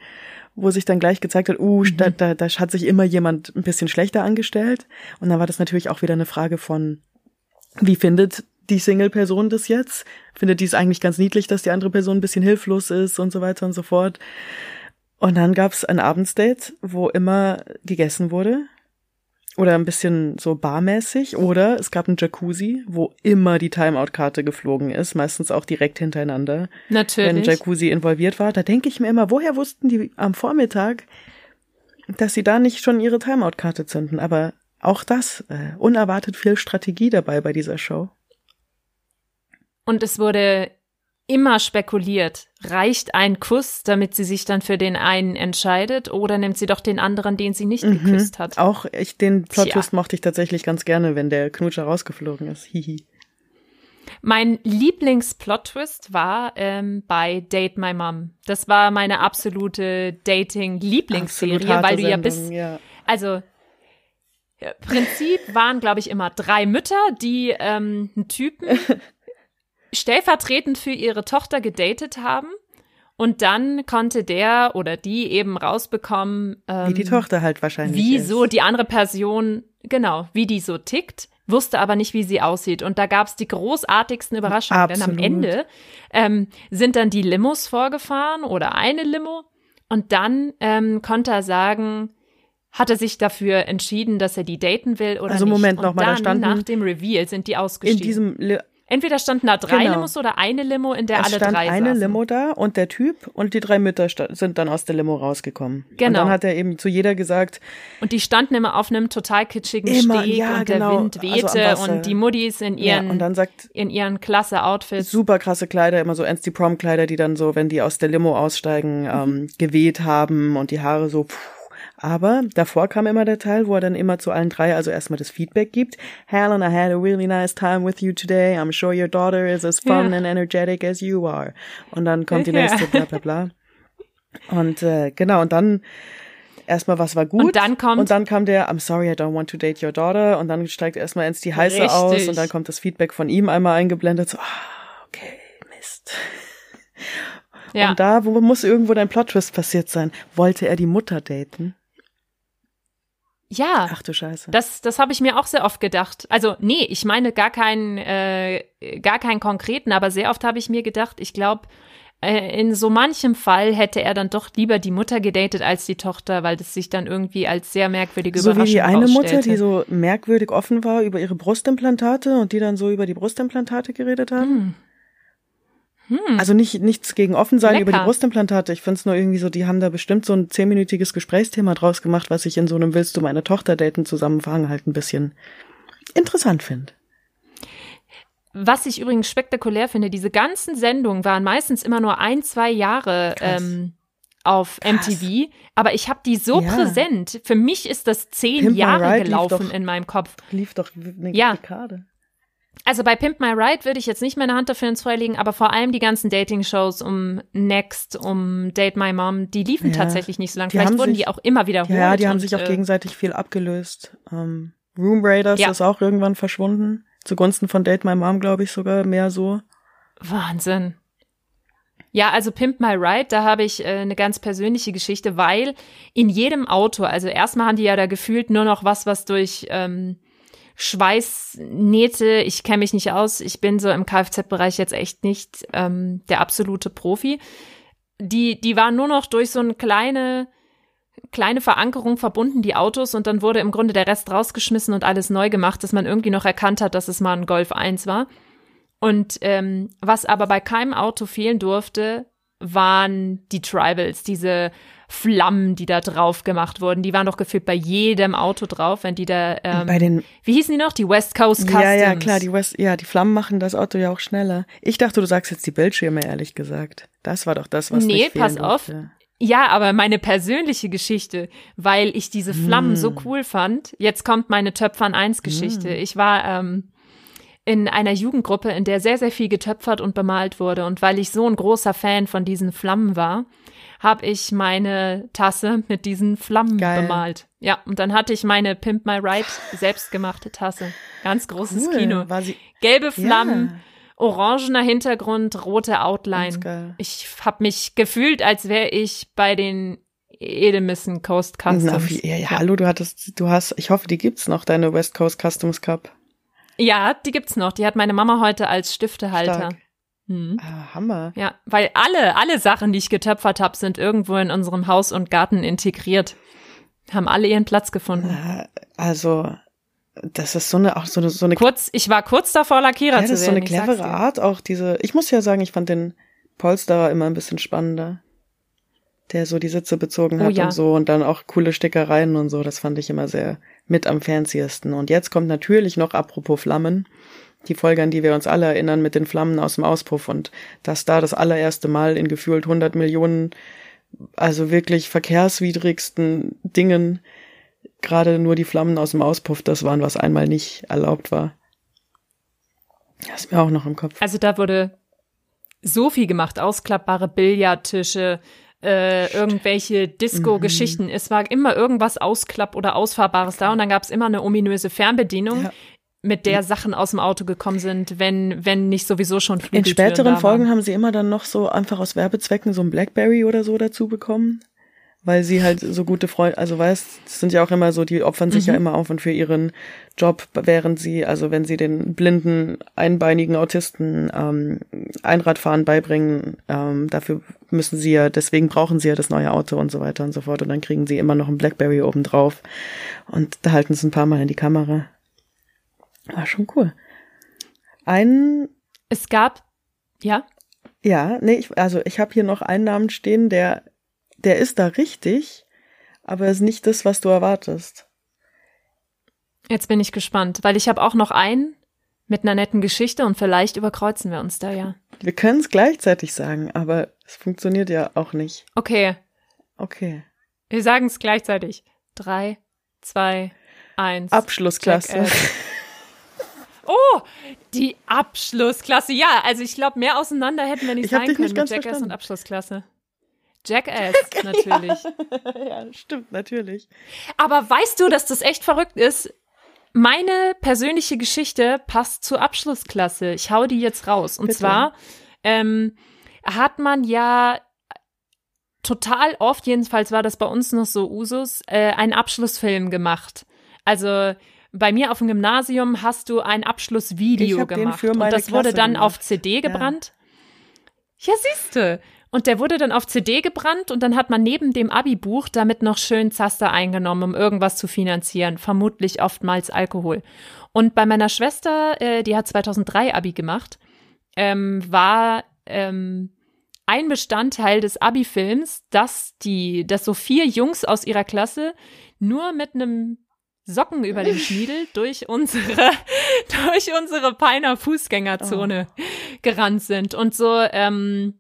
wo sich dann gleich gezeigt hat, uh, mhm. da, da, da hat sich immer jemand ein bisschen schlechter angestellt. Und dann war das natürlich auch wieder eine Frage von, wie findet die Single-Person das jetzt? Findet die es eigentlich ganz niedlich, dass die andere Person ein bisschen hilflos ist und so weiter und so fort. Und dann gab's ein Abendsdate, wo immer gegessen wurde oder ein bisschen so barmäßig oder es gab einen Jacuzzi, wo immer die Timeout-Karte geflogen ist, meistens auch direkt hintereinander. Natürlich. Wenn ein Jacuzzi involviert war, da denke ich mir immer, woher wussten die am Vormittag, dass sie da nicht schon ihre Timeout-Karte zünden? Aber auch das, äh, unerwartet viel Strategie dabei bei dieser Show. Und es wurde immer spekuliert. Reicht ein Kuss, damit sie sich dann für den einen entscheidet, oder nimmt sie doch den anderen, den sie nicht mhm. geküsst hat? Auch ich, den Plot mochte ich tatsächlich ganz gerne, wenn der Knutscher rausgeflogen ist. Hihi. Mein Lieblings-Plot-Twist war ähm, bei Date My Mom. Das war meine absolute Dating-Lieblingsserie, weil du ja bist. Ja. Also Prinzip waren, glaube ich, immer drei Mütter, die ähm, einen Typen stellvertretend für ihre Tochter gedatet haben. Und dann konnte der oder die eben rausbekommen, ähm, wie die Tochter halt wahrscheinlich wieso ist. die andere Person, genau, wie die so tickt, wusste aber nicht, wie sie aussieht. Und da gab es die großartigsten Überraschungen, Absolut. denn am Ende ähm, sind dann die Limos vorgefahren oder eine Limo. Und dann ähm, konnte er sagen, hat er sich dafür entschieden, dass er die daten will oder also, nicht. Moment noch mal, dann, da standen nach dem Reveal sind die ausgestiegen. In diesem Entweder standen da drei genau. Limos oder eine Limo, in der es alle stand drei eine saßen. Limo da und der Typ und die drei Mütter sind dann aus der Limo rausgekommen. Genau. Und dann hat er eben zu jeder gesagt. Und die standen immer auf einem total kitschigen immer, Steg ja, und genau. der Wind also wehte also und die Muddis in ihren, ja, und dann sagt, in ihren klasse Outfits. Super krasse Kleider, immer so Anti-Prom-Kleider, die dann so, wenn die aus der Limo aussteigen, mhm. ähm, geweht haben und die Haare so, pff, aber davor kam immer der Teil, wo er dann immer zu allen drei also erstmal das Feedback gibt. Helen, I had a really nice time with you today. I'm sure your daughter is as fun yeah. and energetic as you are. Und dann kommt die nächste, bla bla bla. Und äh, genau, und dann erstmal, was war gut. Und dann kommt. Und dann kam der, I'm sorry, I don't want to date your daughter. Und dann steigt erstmal ins die heiße Richtig. aus und dann kommt das Feedback von ihm einmal eingeblendet. So, ah, okay, Mist. Ja. Und da wo muss irgendwo dein Plot-Twist passiert sein. Wollte er die Mutter daten? Ja. Ach du Scheiße. Das, das habe ich mir auch sehr oft gedacht. Also, nee, ich meine gar keinen, äh, gar keinen konkreten, aber sehr oft habe ich mir gedacht, ich glaube, äh, in so manchem Fall hätte er dann doch lieber die Mutter gedatet als die Tochter, weil das sich dann irgendwie als sehr merkwürdige so Überraschung So wie die eine Mutter, die so merkwürdig offen war über ihre Brustimplantate und die dann so über die Brustimplantate geredet haben. Hm. Hm. Also nicht nichts gegen offen sein über die Brustimplantate. Ich finde es nur irgendwie so, die haben da bestimmt so ein zehnminütiges Gesprächsthema draus gemacht, was ich in so einem Willst du meine Tochter daten Zusammenhang halt ein bisschen interessant finde. Was ich übrigens spektakulär finde, diese ganzen Sendungen waren meistens immer nur ein, zwei Jahre ähm, auf Krass. MTV, aber ich habe die so ja. präsent. Für mich ist das zehn Pimp Jahre gelaufen doch, in meinem Kopf. Lief doch eine ja. Dekade. Also bei Pimp My Ride würde ich jetzt nicht meine Hand dafür ins Feuer legen, aber vor allem die ganzen Dating-Shows um Next, um Date My Mom, die liefen ja. tatsächlich nicht so lange. Vielleicht wurden sich, die auch immer wiederholt. Ja, die haben und, sich auch äh, gegenseitig viel abgelöst. Ähm, Room Raiders ja. ist auch irgendwann verschwunden. Zugunsten von Date My Mom, glaube ich, sogar mehr so. Wahnsinn. Ja, also Pimp My Ride, da habe ich äh, eine ganz persönliche Geschichte, weil in jedem Auto, also erstmal haben die ja da gefühlt nur noch was, was durch ähm, Schweißnähte, ich kenne mich nicht aus, ich bin so im Kfz-Bereich jetzt echt nicht ähm, der absolute Profi. Die, die waren nur noch durch so eine kleine, kleine Verankerung verbunden, die Autos, und dann wurde im Grunde der Rest rausgeschmissen und alles neu gemacht, dass man irgendwie noch erkannt hat, dass es mal ein Golf 1 war. Und ähm, was aber bei keinem Auto fehlen durfte, waren die Tribals, diese Flammen, die da drauf gemacht wurden. Die waren doch gefühlt bei jedem Auto drauf, wenn die da ähm, bei den wie hießen die noch? Die West Coast Customs. Ja, ja, klar, die West ja, die Flammen machen das Auto ja auch schneller. Ich dachte, du sagst jetzt die Bildschirme ehrlich gesagt. Das war doch das, was Nee, pass auf. durfte. Ja, aber meine persönliche Geschichte, weil ich diese Flammen Hm. so cool fand. Jetzt kommt meine Töpfern 1 Geschichte. Hm. Ich war ähm, in einer Jugendgruppe, in der sehr, sehr viel getöpfert und bemalt wurde. Und weil ich so ein großer Fan von diesen Flammen war, habe ich meine Tasse mit diesen Flammen Geil. bemalt. Ja, und dann hatte ich meine Pimp My Ride selbstgemachte Tasse. Ganz großes Cool. Kino. War sie, Gelbe Flammen, Ja. orangener Hintergrund, rote Outline. Ich habe mich gefühlt, als wäre ich bei den Edemissen Coast Customs. Na, ja, ja, hallo, du hattest, du hast, ich hoffe, die gibt's noch, deine West Coast Customs Cup. Ja, die gibt's noch. Die hat meine Mama heute als Stiftehalter. Stark. Hm. Ah, Hammer. Ja, weil alle, alle Sachen, die ich getöpfert habe, sind irgendwo in unserem Haus und Garten integriert. Haben alle ihren Platz gefunden. Äh, Also, das ist so eine, auch so eine, so eine, Kurz, ich war kurz davor, Lackierer ja, zu das ist so werden. eine clevere. Art, auch diese, ich muss ja sagen, ich fand den Polsterer immer ein bisschen spannender. Der so die Sitze bezogen Oh hat ja. und so und dann auch coole Stickereien und so, das fand ich immer sehr mit am fanciesten. Und jetzt kommt natürlich noch, apropos Flammen, die Folge, an die wir uns alle erinnern, mit den Flammen aus dem Auspuff und dass da das allererste Mal in gefühlt 100 Millionen, also wirklich verkehrswidrigsten Dingen, gerade nur die Flammen aus dem Auspuff, das waren, was einmal nicht erlaubt war. Das ist mir auch noch im Kopf. Also da wurde so viel gemacht. Ausklappbare Billardtische, äh, irgendwelche Disco-Geschichten. Mhm. Es war immer irgendwas Ausklapp- oder Ausfahrbares da und dann gab es immer eine ominöse Fernbedienung, Ja. Mit der Sachen aus dem Auto gekommen sind, wenn, wenn nicht sowieso schon In Flügeltüren späteren da Folgen haben sie immer dann noch so einfach aus Werbezwecken so ein Blackberry oder so dazu bekommen, weil sie halt so gute Freunde, also weißt, es sind ja auch immer so, die opfern sich ja Mhm. immer auf und für ihren Job, während sie, also wenn sie den blinden, einbeinigen Autisten ähm, Einradfahren beibringen, ähm, dafür müssen sie ja, deswegen brauchen sie ja das neue Auto und so weiter und so fort und dann kriegen sie immer noch ein Blackberry obendrauf und da halten sie ein paar Mal in die Kamera. War schon cool. Ein Es gab, ja, ja, nee, ich, also ich habe hier noch einen Namen stehen, der, der ist da richtig, aber ist nicht das, was du erwartest. jetzt bin ich gespannt, weil ich habe auch noch einen mit einer netten Geschichte und vielleicht überkreuzen wir uns da ja. Wir können es gleichzeitig sagen, aber es funktioniert ja auch nicht. Okay, Okay. wir sagen es gleichzeitig. Drei, zwei, eins. Abschlussklasse. Oh, die Abschlussklasse. Ja, also ich glaube, mehr auseinander hätten wir nicht Ich sein können nicht mit Jackass verstanden. und Abschlussklasse. Jackass, natürlich. ja, stimmt, natürlich. Aber weißt du, dass das echt verrückt ist? Meine persönliche Geschichte passt zur Abschlussklasse. Ich hau die jetzt raus. Und Bitte. zwar ähm, hat man ja total oft, jedenfalls war das bei uns noch so Usus, äh, einen Abschlussfilm gemacht. Also bei mir auf dem Gymnasium hast du ein Abschlussvideo gemacht. und das wurde Klasse dann gemacht. auf CD gebrannt. Ja, siehste. Und der wurde dann auf CD gebrannt und dann hat man neben dem Abi-Buch damit noch schön Zaster eingenommen, um irgendwas zu finanzieren. Vermutlich oftmals Alkohol. Und bei meiner Schwester, äh, die hat 2003 Abi gemacht, ähm, war ähm, ein Bestandteil des Abi-Films, dass die, dass so vier Jungs aus ihrer Klasse nur mit einem Socken über dem Schniedel durch unsere, durch unsere Peiner Fußgängerzone gerannt sind. Und so, ähm,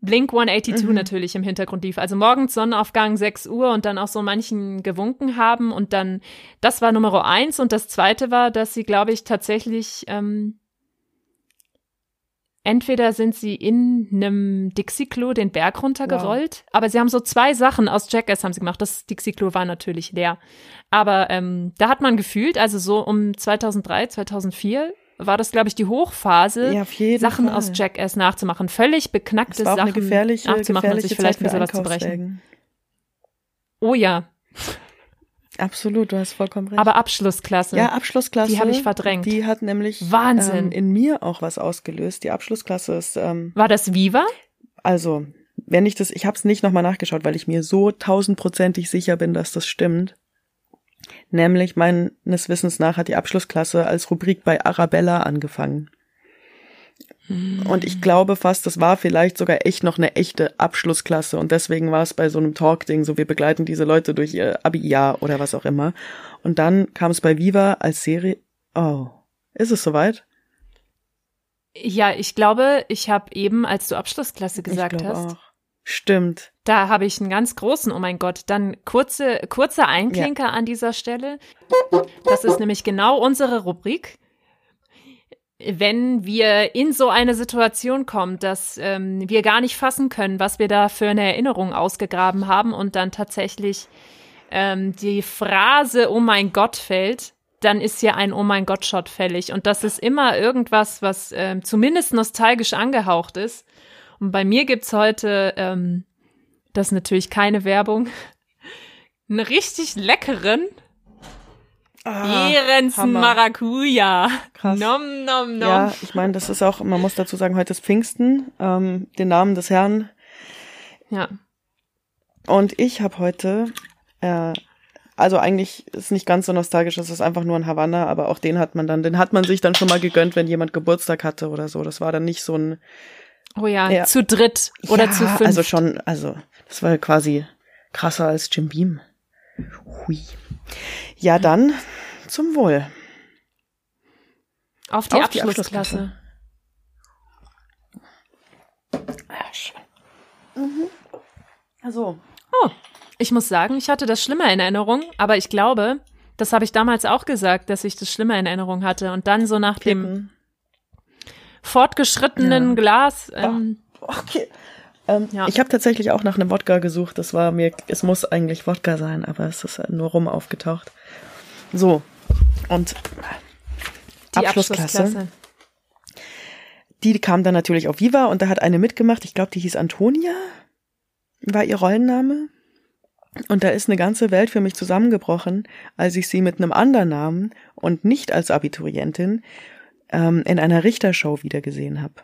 Blink 182 Mhm. natürlich im Hintergrund lief. Also morgens Sonnenaufgang 6 Uhr und dann auch so manchen gewunken haben. Und dann, das war Nummer eins. Und das zweite war, dass sie, glaube ich, tatsächlich, ähm, entweder sind sie in einem Dixie-Klo den Berg runtergerollt, aber sie haben so zwei Sachen aus Jackass haben sie gemacht. Das Dixie-Klo war natürlich leer. Aber ähm, da hat man gefühlt, also so um 2003, 2004 war das, glaube ich, die Hochphase, Ja, Sachen Fall. aus Jackass nachzumachen. Völlig beknackte Sachen nachzumachen und sich vielleicht ein bisschen was zu brechen. Oh ja, Absolut, du hast vollkommen recht. aber Abschlussklasse. ja, Abschlussklasse. Die habe ich verdrängt. Die hat nämlich Wahnsinn. Ähm, in mir auch was ausgelöst. Die Abschlussklasse ist ähm, War das Viva? Also, wenn ich das, ich habe es nicht nochmal nachgeschaut, weil ich mir so tausendprozentig sicher bin, dass das stimmt. Nämlich meines Wissens nach hat die Abschlussklasse als Rubrik bei Arabella angefangen. Und ich glaube fast, das war vielleicht sogar echt noch eine echte Abschlussklasse und deswegen war es bei so einem Talk-Ding so, wir begleiten diese Leute durch ihr Abi-Jahr oder was auch immer. Und dann kam es bei Viva als Serie. Oh, ist es soweit? Ja, ich glaube, ich habe eben, als du Abschlussklasse gesagt hast, auch. Stimmt. Da habe ich einen ganz großen, oh mein Gott. Dann kurze, kurzer Einklinker ja. an dieser Stelle. Das ist nämlich genau unsere Rubrik. Wenn wir in so eine Situation kommen, dass ähm, wir gar nicht fassen können, was wir da für eine Erinnerung ausgegraben haben und dann tatsächlich ähm, die Phrase Oh mein Gott fällt, dann ist hier ein Oh mein Gott-Shot fällig. Und das ist immer irgendwas, was ähm, zumindest nostalgisch angehaucht ist. Und bei mir gibt's heute, ähm, das ist natürlich keine Werbung, einen richtig leckeren ah, Ehrensen Maracuja. Krass. Nom, nom, nom. Ja, ich meine, das ist auch, man muss dazu sagen, heute ist Pfingsten, ähm, den Namen des Herrn. Ja. Und ich habe heute äh, also eigentlich ist nicht ganz so nostalgisch, es ist einfach nur ein Havanna, aber auch den hat man dann, den hat man sich dann schon mal gegönnt, wenn jemand Geburtstag hatte oder so. Das war dann nicht so ein Oh ja, ja. zu dritt oder ja, zu fünf. Also schon, also das war quasi krasser als Jim Beam. Hui. Ja, dann zum Wohl. Auf die, Auf die Abschlussklasse. Abschlussklasse. Ah, schön. Mhm. Also. Oh. Ich muss sagen, ich hatte das schlimmer in Erinnerung, aber ich glaube, das habe ich damals auch gesagt, dass ich das schlimmer in Erinnerung hatte. Und dann so nach Kippen. dem fortgeschrittenen ja. Glas. Ähm, oh, okay. Ähm, ja. Ich habe tatsächlich auch nach einem Wodka gesucht. Das war mir, es muss eigentlich Wodka sein, aber es ist nur rum aufgetaucht. So. Und die Abschlussklasse. Abschlussklasse. Die kam dann natürlich auf Viva und da hat eine mitgemacht. Ich glaube, die hieß Antonia. War ihr Rollenname. Und da ist eine ganze Welt für mich zusammengebrochen, als ich sie mit einem anderen Namen und nicht als Abiturientin ähm, in einer Richtershow wiedergesehen habe.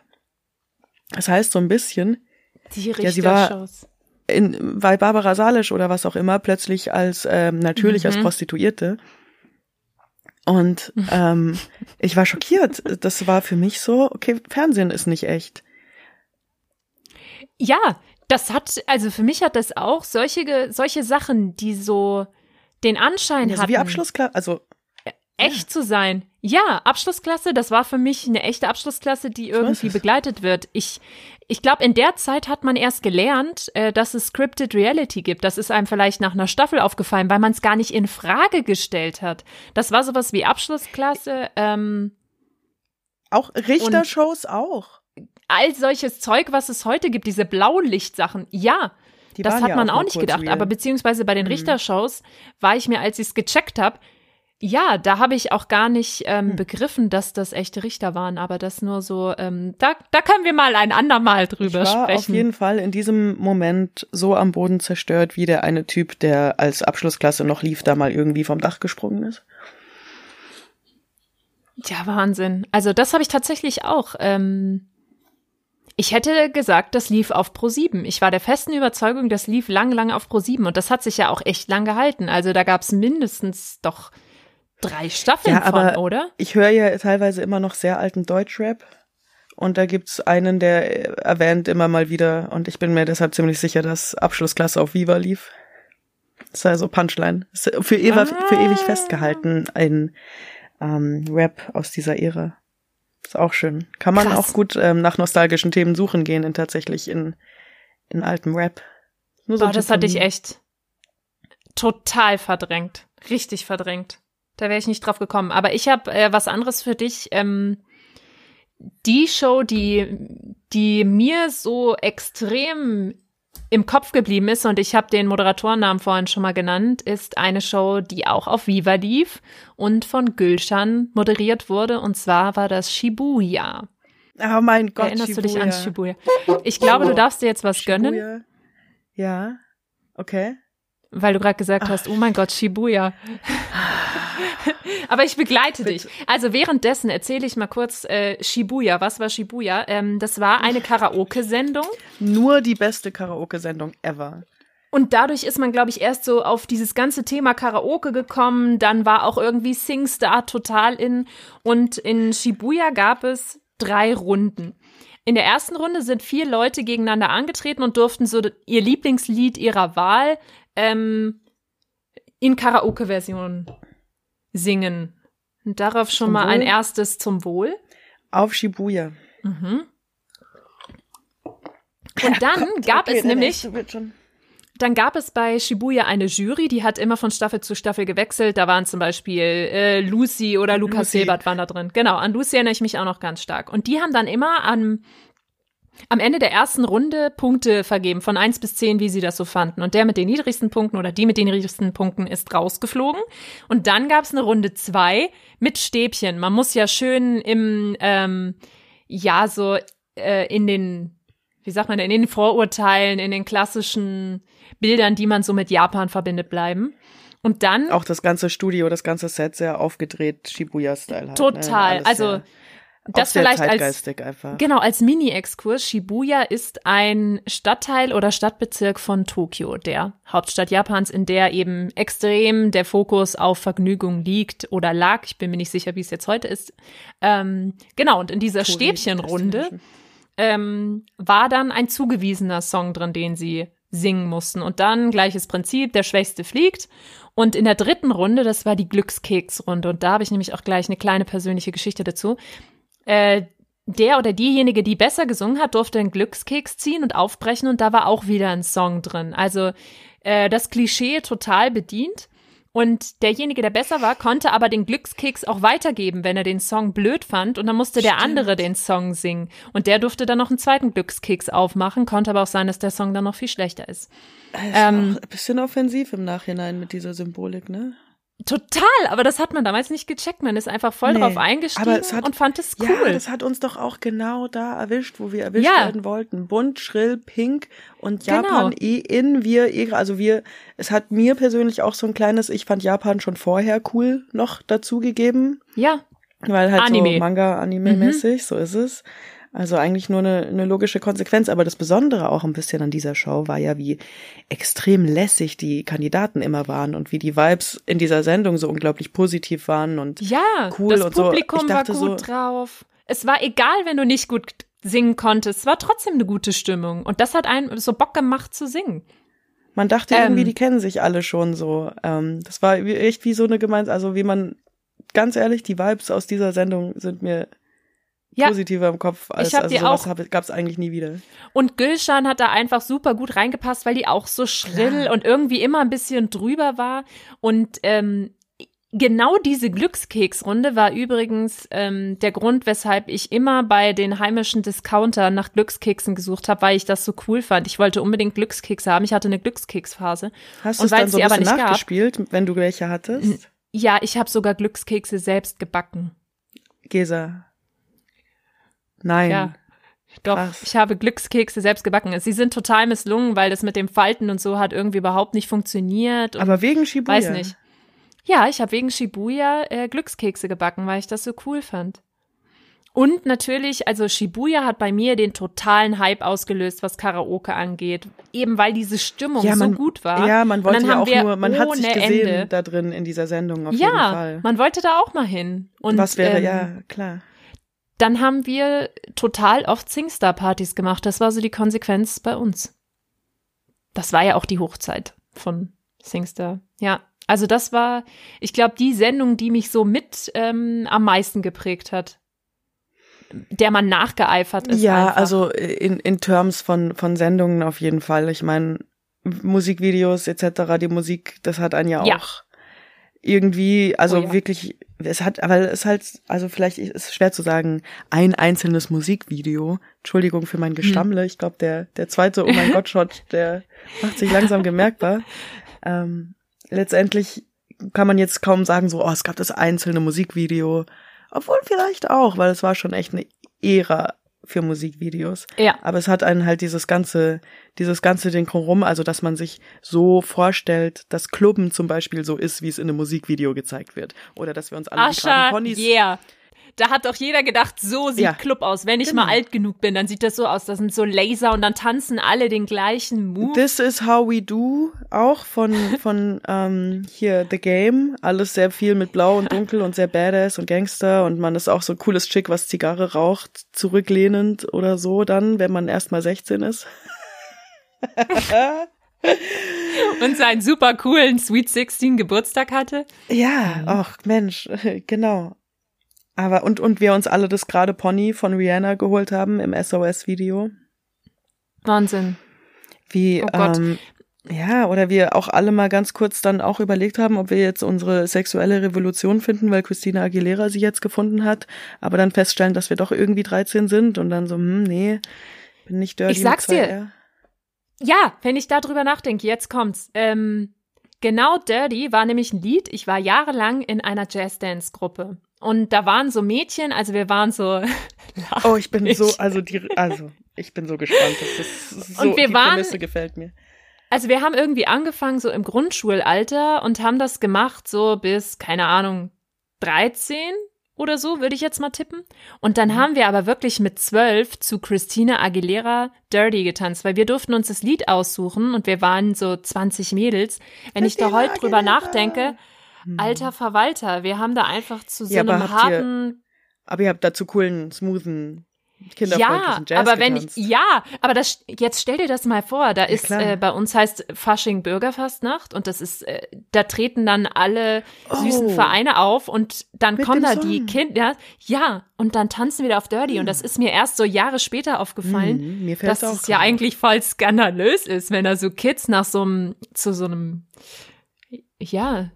Das heißt so ein bisschen, die Richtershows. Ja, sie war in, bei Barbara Salisch oder was auch immer plötzlich als ähm, natürlich mhm. als Prostituierte. Und ähm, ich war schockiert. Das war für mich so, okay, Fernsehen ist nicht echt. Ja, das hat, also für mich hat das auch solche, solche Sachen, die so den Anschein ja, hatten. Wie Abschlussklasse, also echt ja. zu sein. Ja, Abschlussklasse, das war für mich eine echte Abschlussklasse, die irgendwie begleitet wird. Ich, ich glaube, in der Zeit hat man erst gelernt, äh, dass es Scripted Reality gibt. Das ist einem vielleicht nach einer Staffel aufgefallen, weil man es gar nicht in Frage gestellt hat. Das war sowas wie Abschlussklasse. Ähm, auch Richtershows auch all solches Zeug, was es heute gibt, diese Blaulichtsachen, ja, Die das hat ja man auch, auch nicht gedacht. Real. Aber beziehungsweise bei den mhm. Richtershows war ich mir, als ich es gecheckt habe, ja, da habe ich auch gar nicht ähm, hm. begriffen, dass das echte Richter waren, aber das nur so, ähm, da, da können wir mal ein andermal drüber ich war sprechen. auf jeden Fall in diesem Moment so am Boden zerstört, wie der eine Typ, der als Abschlussklasse noch lief, da mal irgendwie vom Dach gesprungen ist. Ja, Wahnsinn. Also das habe ich tatsächlich auch. Ähm, ich hätte gesagt, das lief auf Pro 7. Ich war der festen Überzeugung, das lief lang, lang auf Pro 7 und das hat sich ja auch echt lang gehalten. Also da gab es mindestens doch drei Staffeln ja, aber von, oder? Ich höre ja teilweise immer noch sehr alten Deutschrap. Und da gibt's einen, der erwähnt immer mal wieder, und ich bin mir deshalb ziemlich sicher, dass Abschlussklasse auf Viva lief. Das ist also Punchline. Ist für, Eva, ah. für ewig festgehalten, ein ähm, Rap aus dieser Ära. Ist auch schön. Kann man Krass. auch gut ähm, nach nostalgischen Themen suchen gehen, in tatsächlich in, in altem Rap. Nur so Boah, das hatte ich echt total verdrängt. Richtig verdrängt. Da wäre ich nicht drauf gekommen. Aber ich habe äh, was anderes für dich. Ähm, die Show, die, die mir so extrem im Kopf geblieben ist, und ich habe den Moderatorennamen vorhin schon mal genannt, ist eine Show, die auch auf Viva lief und von Gülschan moderiert wurde. Und zwar war das Shibuya. Oh mein Gott. Erinnerst Shibuya. du dich an Shibuya? Ich glaube, du darfst dir jetzt was Shibuya. gönnen. Ja. Okay. Weil du gerade gesagt Ach. hast, oh mein Gott, Shibuya. Aber ich begleite Bitte. dich. Also währenddessen erzähle ich mal kurz äh, Shibuya. Was war Shibuya? Ähm, das war eine Karaoke-Sendung. Nur die beste Karaoke-Sendung ever. Und dadurch ist man, glaube ich, erst so auf dieses ganze Thema Karaoke gekommen. Dann war auch irgendwie SingStar total in. Und in Shibuya gab es drei Runden. In der ersten Runde sind vier Leute gegeneinander angetreten und durften so ihr Lieblingslied ihrer Wahl ähm, in Karaoke-Version singen. Und darauf schon zum mal Wohl. ein erstes zum Wohl. Auf Shibuya. Mhm. Und dann Kommt, gab okay, es nämlich dann gab es bei Shibuya eine Jury, die hat immer von Staffel zu Staffel gewechselt. Da waren zum Beispiel äh, Lucy oder Lukas Lucy. Hilbert waren da drin. Genau, an Lucy erinnere ich mich auch noch ganz stark. Und die haben dann immer am, am Ende der ersten Runde Punkte vergeben, von eins bis zehn, wie sie das so fanden. Und der mit den niedrigsten Punkten oder die mit den niedrigsten Punkten ist rausgeflogen. Und dann gab es eine Runde zwei mit Stäbchen. Man muss ja schön im, ähm, ja, so äh, in den wie sagt man denn, in den Vorurteilen, in den klassischen Bildern, die man so mit Japan verbindet, bleiben. Und dann Auch das ganze Studio, das ganze Set sehr aufgedreht, Shibuya-Style. Halt, total, Ne? Alles also sehr, das vielleicht als einfach. genau als Mini-Exkurs. Shibuya ist ein Stadtteil oder Stadtbezirk von Tokio, der Hauptstadt Japans, in der eben extrem der Fokus auf Vergnügung liegt oder lag. Ich bin mir nicht sicher, wie es jetzt heute ist. Ähm, genau, und in dieser Touri Stäbchenrunde ähm, war dann ein zugewiesener Song drin, den sie singen mussten. Und dann gleiches Prinzip, der Schwächste fliegt. Und in der dritten Runde, das war die Glückskeksrunde, und da habe ich nämlich auch gleich eine kleine persönliche Geschichte dazu. Äh, der oder diejenige, die besser gesungen hat, durfte einen Glückskeks ziehen und aufbrechen und da war auch wieder ein Song drin. Also äh, das Klischee total bedient. Und derjenige, der besser war, konnte aber den Glückskeks auch weitergeben, wenn er den Song blöd fand. Und dann musste der Stimmt. andere den Song singen. Und der durfte dann noch einen zweiten Glückskeks aufmachen. Konnte aber auch sein, dass der Song dann noch viel schlechter ist. Ähm, ist auch ein bisschen offensiv im Nachhinein mit dieser Symbolik, ne? Total, aber das hat man damals nicht gecheckt. Man ist einfach voll Nee, drauf eingestiegen aber es hat- und fand es cool. Ja, das hat uns doch auch genau da erwischt, wo wir erwischt Ja. werden wollten. Bunt, schrill, pink und Genau. Japan eh in, wir, eh, also wir, es hat mir persönlich auch so ein kleines, ich fand Japan schon vorher cool noch dazu gegeben, ja, weil halt Anime. so Manga, Anime-mäßig, so ist es. Also eigentlich nur eine, eine logische Konsequenz. Aber das Besondere auch ein bisschen an dieser Show war ja, wie extrem lässig die Kandidaten immer waren und wie die Vibes in dieser Sendung so unglaublich positiv waren und Ja, cool das und so. Publikum Ich dachte war gut so- drauf. Es war egal, wenn du nicht gut singen konntest. Es war trotzdem eine gute Stimmung. Und das hat einen so Bock gemacht zu singen. Man dachte Ähm. irgendwie, die kennen sich alle schon so. Ähm, das war echt wie so eine Gemeinschaft, also wie man, ganz ehrlich, die Vibes aus dieser Sendung sind mir Ja. positiver im Kopf als Ich hab also die sowas auch- gab es eigentlich nie wieder. Und Gülschan hat da einfach super gut reingepasst, weil die auch so schrill Klar. und irgendwie immer ein bisschen drüber war. Und ähm, genau diese Glückskeksrunde war übrigens ähm, der Grund, weshalb ich immer bei den heimischen Discounter nach Glückskeksen gesucht habe, weil ich das so cool fand. Ich wollte unbedingt Glückskekse haben. Ich hatte eine Glückskeksphase. Hast du es dann so ein aber bisschen nicht gab- nachgespielt, wenn du welche hattest? Ja, ich habe sogar Glückskekse selbst gebacken. Gesa. Nein. Ja. Doch, Krass. ich habe Glückskekse selbst gebacken. Sie sind total misslungen, weil das mit dem Falten und so hat irgendwie überhaupt nicht funktioniert. Aber wegen Shibuya. weiß nicht. Ja, ich habe wegen Shibuya äh, Glückskekse gebacken, weil ich das so cool fand. Und natürlich, also Shibuya hat bei mir den totalen Hype ausgelöst, was Karaoke angeht. Eben weil diese Stimmung Ja, man, so gut war. Ja, man wollte ja auch nur, man hat sich gesehen Ende- da drin in dieser Sendung auf jeden Ja, Fall. man wollte da auch mal hin. Und Was wäre, ähm, ja, klar. Dann haben wir total oft Singstar-Partys gemacht. Das war so die Konsequenz bei uns. Das war ja auch die Hochzeit von Singstar. Ja, also das war, ich glaube, die Sendung, die mich so mit ähm, am meisten geprägt hat. Der man nachgeeifert ist. Ja, einfach. also in, in Terms von, von Sendungen auf jeden Fall. Ich meine, Musikvideos etc., die Musik, das hat einen ja auch Ja. irgendwie, also Oh ja. wirklich, es hat, aber es ist halt, also vielleicht ist es schwer zu sagen, ein einzelnes Musikvideo. Entschuldigung für Hm. mein Gestammle. Ich glaube, der, der zweite Oh mein Gott-Shot, der macht sich langsam bemerkbar. Ähm, letztendlich kann man jetzt kaum sagen, so, oh, es gab das einzelne Musikvideo. Obwohl vielleicht auch, weil es war schon echt eine Ära für Musikvideos. ja, Aber es hat einen halt dieses ganze, dieses ganze Ding rum, also dass man sich so vorstellt, dass Clubben zum Beispiel so ist, wie es in einem Musikvideo gezeigt wird. Oder dass wir uns alle Ascha, Ponys. yeah. Da hat doch jeder gedacht, so sieht Ja. Club aus. Wenn ich Genau. mal alt genug bin, dann sieht das so aus. Das sind so Laser und dann tanzen alle den gleichen Move. This is how we do, auch von, von ähm, hier The Game. Alles sehr viel mit Blau und Dunkel und sehr Badass und Gangster und man ist auch so ein cooles Chick, was Zigarre raucht, zurücklehnend oder so dann, wenn man erst mal 16 ist. und seinen super coolen Sweet 16 Geburtstag hatte. Ja, ach Mensch, genau. Aber und und wir uns alle das gerade Pony von Rihanna geholt haben im SOS Video. Wahnsinn. Wie, Oh Gott. ähm, ja, oder wir auch alle mal ganz kurz dann auch überlegt haben, ob wir jetzt unsere sexuelle Revolution finden, weil Christina Aguilera sie jetzt gefunden hat, aber dann feststellen, dass wir doch irgendwie 13 sind und dann so, hm, nee, bin nicht dirty Ich sag's dir. R. Ja, wenn ich darüber nachdenke, jetzt kommt's. Ähm, genau Dirty war nämlich ein Lied. Ich war jahrelang in einer Jazzdance-Gruppe. Und da waren so Mädchen, also wir waren so. Oh, ich bin so, also die, also ich bin so gespannt. Das ist so, Und wir die waren- Prämisse gefällt mir. Also wir haben irgendwie angefangen so im Grundschulalter und haben das gemacht so bis, keine Ahnung, 13 oder so, würde ich jetzt mal tippen. Und dann haben wir aber wirklich mit 12 zu Christina Aguilera Dirty getanzt, weil wir durften uns das Lied aussuchen und wir waren so 20 Mädels. Wenn ich da Christina heute drüber nachdenke. Alter Verwalter, wir haben da einfach zu so Ja, aber einem ihr harten Aber ihr habt dazu coolen, smoothen, ja, kinderfreundlichen Jazz aber wenn getanzt. ich, ja, aber das, jetzt stell dir das mal vor, da ist, klar. äh, bei uns heißt Fasching Bürgerfastnacht und das ist, äh, da treten dann alle süßen Oh. Vereine auf und dann Mit kommen da dem die Song. Kinder, ja, und dann tanzen wir da auf Dirty und das ist mir erst so Jahre später aufgefallen, Hm, fällt's dass es ja eigentlich voll skandalös ist, wenn da so Kids nach so einem, zu so einem, ja,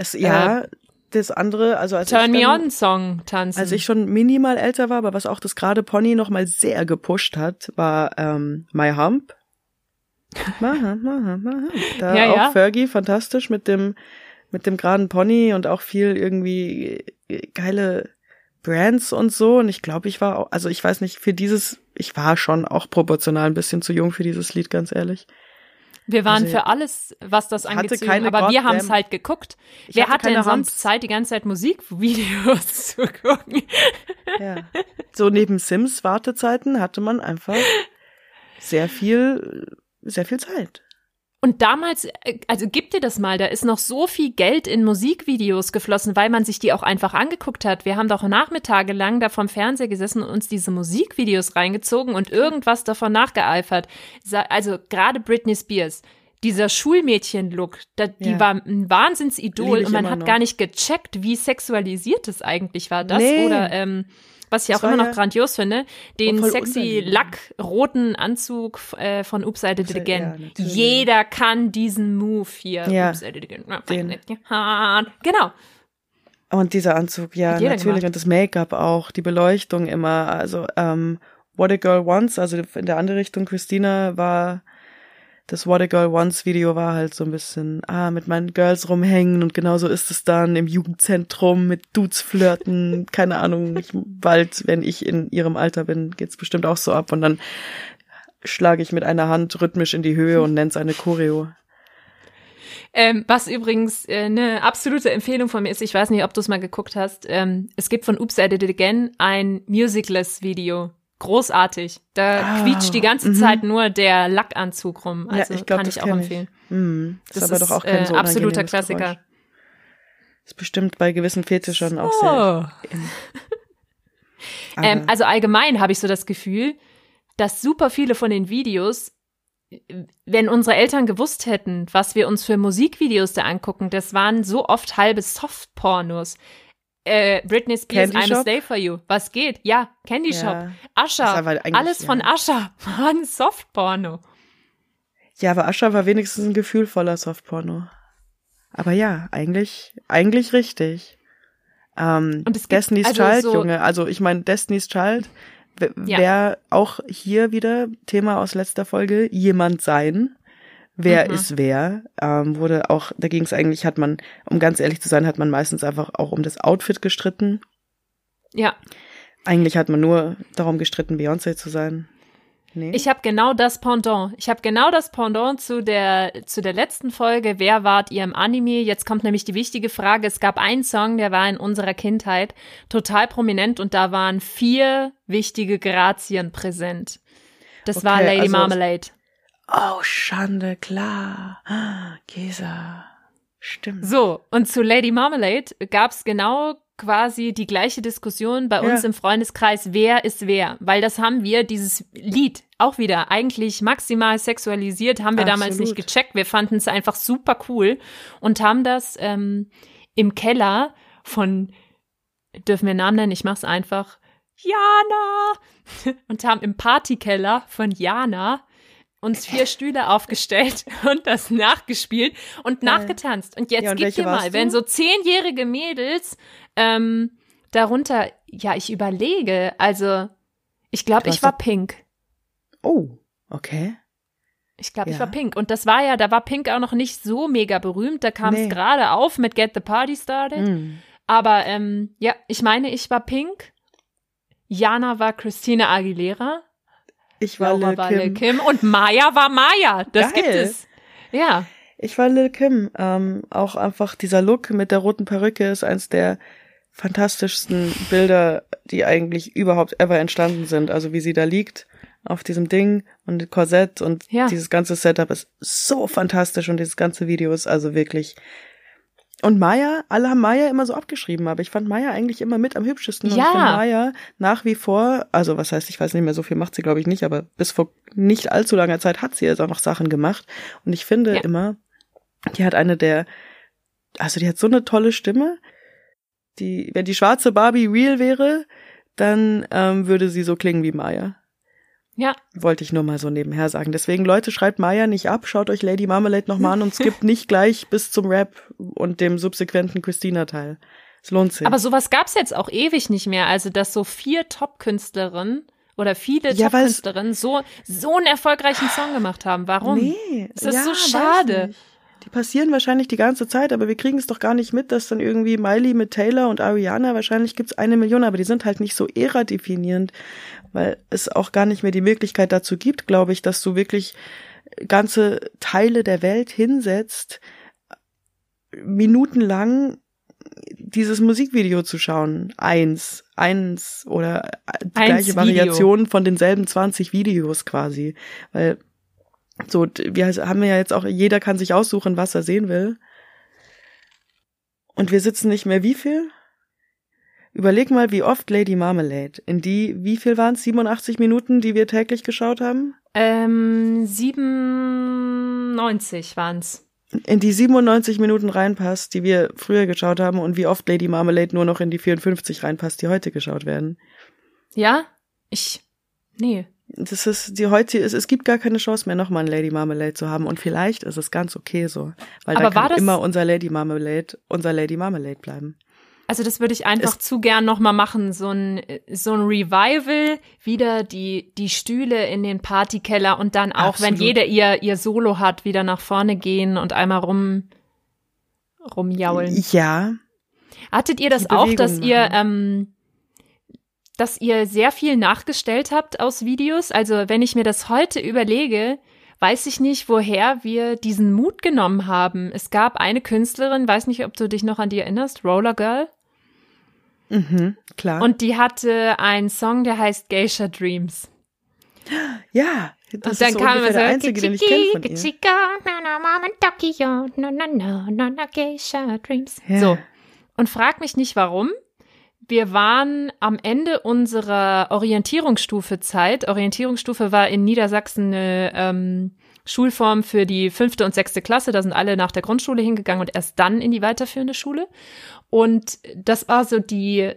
Es, ja, das andere, also als äh, Turn ich Me dann, On Song tanzen. Als ich schon minimal älter war, aber was auch das gerade Pony noch mal sehr gepusht hat, war ähm, My Hump. Hump, My Hump. Da Ja, auch ja. Fergie, fantastisch mit dem mit dem geraden Pony und auch viel irgendwie äh, geile Brands und so. Und ich glaube, ich war auch, also ich weiß nicht, für dieses, ich war schon auch proportional ein bisschen zu jung für dieses Lied, ganz ehrlich. Wir waren Also, für alles, was das angeht, aber wir goddamn- haben es halt geguckt. Ich Wer hatte hat denn sonst. Zeit, die ganze Zeit Musikvideos zu gucken? Ja. So neben Sims Wartezeiten hatte man einfach sehr viel, sehr viel Zeit. Und damals, äh, also gib dir das mal, da ist noch so viel Geld in Musikvideos geflossen, weil man sich die auch einfach angeguckt hat. Wir haben doch Nachmittage lang da vom Fernseher gesessen und uns diese Musikvideos reingezogen und irgendwas davon nachgeeifert. Also gerade Britney Spears. Dieser Schulmädchen-Look, die Ja. war ein Wahnsinnsidol und man hat noch. gar nicht gecheckt, wie sexualisiert es eigentlich war. Das Nee. oder ähm, was ich Das auch immer noch ja grandios finde, den sexy lackroten Anzug äh, von Oops, I Did It Ja, Again. natürlich. Jeder kann diesen Move hier. Ja. Oops, I Did It Again. Den. Genau. Und dieser Anzug, ja, natürlich. gemacht. Und das Make-up auch, die Beleuchtung immer. Also, ähm, What a Girl Wants, also in der andere Richtung, Christina war, das What a Girl Wants Video war halt so ein bisschen, ah, mit meinen Girls rumhängen und genauso ist es dann im Jugendzentrum mit Dudes flirten, keine Ahnung, ich, bald, wenn ich in ihrem Alter bin, geht's bestimmt auch so ab und dann schlage ich mit einer Hand rhythmisch in die Höhe und nenn's eine Choreo. Ähm, was übrigens äh, eine absolute Empfehlung von mir ist, ich weiß nicht, ob du es mal geguckt hast. Ähm, es gibt von Oops, I Did It Again ein Musicless-Video. Großartig. Da Ah, quietscht die ganze mhm. Zeit nur der Lackanzug rum. Also ja, ich glaube, kann das ich auch empfehlen. Hm, ist Das aber ist doch auch kein äh, so absoluter Klassiker. Geräusch. Ist bestimmt bei gewissen Fetischern auch sehr. Ähm, Aber- also allgemein habe ich so das Gefühl, dass super viele von den Videos, wenn unsere Eltern gewusst hätten, was wir uns für Musikvideos da angucken, das waren so oft halbe Softpornos. Äh, Britney Spears, Candy I'm a Shop? Slave for You. Was geht? Ja, Candy Shop. Ja. Aber eigentlich, Alles von ja. Usher war ein Softporno. Ja, aber Ascha war wenigstens ein gefühlvoller Softporno. Aber ja, eigentlich, eigentlich richtig. Ähm, Und es gibt Destiny's also Child, so- Junge. Also ich meine, Destiny's Child w- Ja. wäre auch hier wieder Thema aus letzter Folge, jemand sein. Wer Mhm. ist wer? Ähm, wurde auch, da ging es eigentlich, hat man, um ganz ehrlich zu sein, hat man meistens einfach auch um das Outfit gestritten. Ja, Eigentlich hat man nur darum gestritten, Beyoncé zu sein. Nee. ich habe genau das Pendant. Ich habe genau das Pendant zu der zu der letzten Folge. Wer wart ihr im Anime? Jetzt kommt nämlich die wichtige Frage. Es gab einen Song, der war in unserer Kindheit total prominent und da waren vier wichtige Grazien präsent. Das war Okay, Lady also- Marmalade. Oh, Schande, klar. Ah, Gesa. Stimmt. So, und zu Lady Marmalade gab's genau quasi die gleiche Diskussion bei uns Ja. im Freundeskreis, wer ist wer? Weil das haben wir, dieses Lied, auch wieder eigentlich maximal sexualisiert, haben wir damals Absolut. nicht gecheckt. Wir fanden es einfach super cool und haben das ähm, im Keller von, dürfen wir Namen nennen? Ich mach's einfach. Jana! Und haben im Partykeller von Jana uns vier Stühle aufgestellt und das nachgespielt und nachgetanzt. Und jetzt Ja, und gib dir mal, wenn so zehnjährige Mädels ähm, darunter, ja, ich überlege, also ich glaube, ich war Pink. Oh, okay. Ich glaube, ich Ja. war Pink. Und das war ja, da war Pink auch noch nicht so mega berühmt. Da kam es Nee. gerade auf mit Get the Party Started. Hm. Aber ähm, ja, ich meine, ich war Pink. Jana war Christina Aguilera. Ich war Laura Lil war Kim. Lil Kim. Und Maya war Maya. Das Geil. gibt es. Ja. Ich war Lil Kim. Ähm, auch einfach dieser Look mit der roten Perücke ist eins der fantastischsten Bilder, die eigentlich überhaupt ever entstanden sind. Also wie sie da liegt auf diesem Ding und Korsett und Ja. dieses ganze Setup ist so fantastisch und dieses ganze Video ist also wirklich. Und Maya, alle haben Maya immer so abgeschrieben, aber ich fand Maya eigentlich immer mit am hübschesten. Und Ja. ich finde Maya nach wie vor, also was heißt, ich weiß nicht mehr, so viel macht sie glaube ich nicht, aber bis vor nicht allzu langer Zeit hat sie jetzt auch noch Sachen gemacht. Und ich finde Ja. immer, die hat eine der, also die hat so eine tolle Stimme. Die, wenn die schwarze Barbie real wäre, dann ähm, würde sie so klingen wie Maya. Ja. Wollte ich nur mal so nebenher sagen. Deswegen, Leute, schreibt Maya nicht ab, schaut euch Lady Marmalade nochmal an und skippt nicht gleich bis zum Rap und dem subsequenten Christina-Teil. Es lohnt sich. Aber sowas gab's jetzt auch ewig nicht mehr. Also, dass so vier Top-Künstlerinnen oder viele Ja, Top-Künstlerinnen so, so einen erfolgreichen Song gemacht haben. Warum? Nee, Ist das ja, so schade? Die passieren wahrscheinlich die ganze Zeit, aber wir kriegen es doch gar nicht mit, dass dann irgendwie Miley mit Taylor und Ariana, wahrscheinlich gibt's eine Million, aber die sind halt nicht so ära-definierend, weil es auch gar nicht mehr die Möglichkeit dazu gibt, glaube ich, dass du wirklich ganze Teile der Welt hinsetzt, minutenlang dieses Musikvideo zu schauen. Eins, eins oder die Eins gleiche Video. Variation von denselben 20 Videos quasi. Weil so, wir haben ja jetzt auch, jeder kann sich aussuchen, was er sehen will. Und wir sitzen nicht mehr wie viel? Überleg mal, wie oft Lady Marmalade. In die, wie viel waren es? 87 Minuten, die wir täglich geschaut haben? Ähm, 97 waren's. In die 97 Minuten reinpasst, die wir früher geschaut haben und wie oft Lady Marmalade nur noch in die 54 reinpasst, die heute geschaut werden. Ja? Ich, nee. Das ist die heute, es, es gibt gar keine Chance mehr, nochmal ein Lady Marmalade zu haben. Und vielleicht ist es ganz okay so. Weil Aber da kann war das- immer unser Lady Marmalade, unser Lady Marmalade bleiben. Also das würde ich einfach Es- zu gern nochmal machen, so ein, so ein Revival, wieder die, die Stühle in den Partykeller und dann auch, wenn Absolut. jeder ihr, ihr Solo hat, wieder nach vorne gehen und einmal rum, rumjaulen. Ja, Hattet ihr das die auch, Bewegung dass ihr, ähm, dass ihr sehr viel nachgestellt habt aus Videos? Also wenn ich mir das heute überlege, weiß ich nicht, woher wir diesen Mut genommen haben. Es gab eine Künstlerin, weiß nicht, ob du dich noch an die erinnerst, Roller Girl. Mhm, klar. Und die hatte einen Song, der heißt Geisha Dreams. ja, das und ist dann so kam so, der einzige, den ich kenne von ihr. Ja. So. Und frag mich nicht warum. Wir waren am Ende unserer Orientierungsstufe-Zeit. Orientierungsstufe war in Niedersachsen eine ähm, Schulform für die fünfte und sechste Klasse. Da sind alle nach der Grundschule hingegangen und erst dann in die weiterführende Schule. Und das war so die,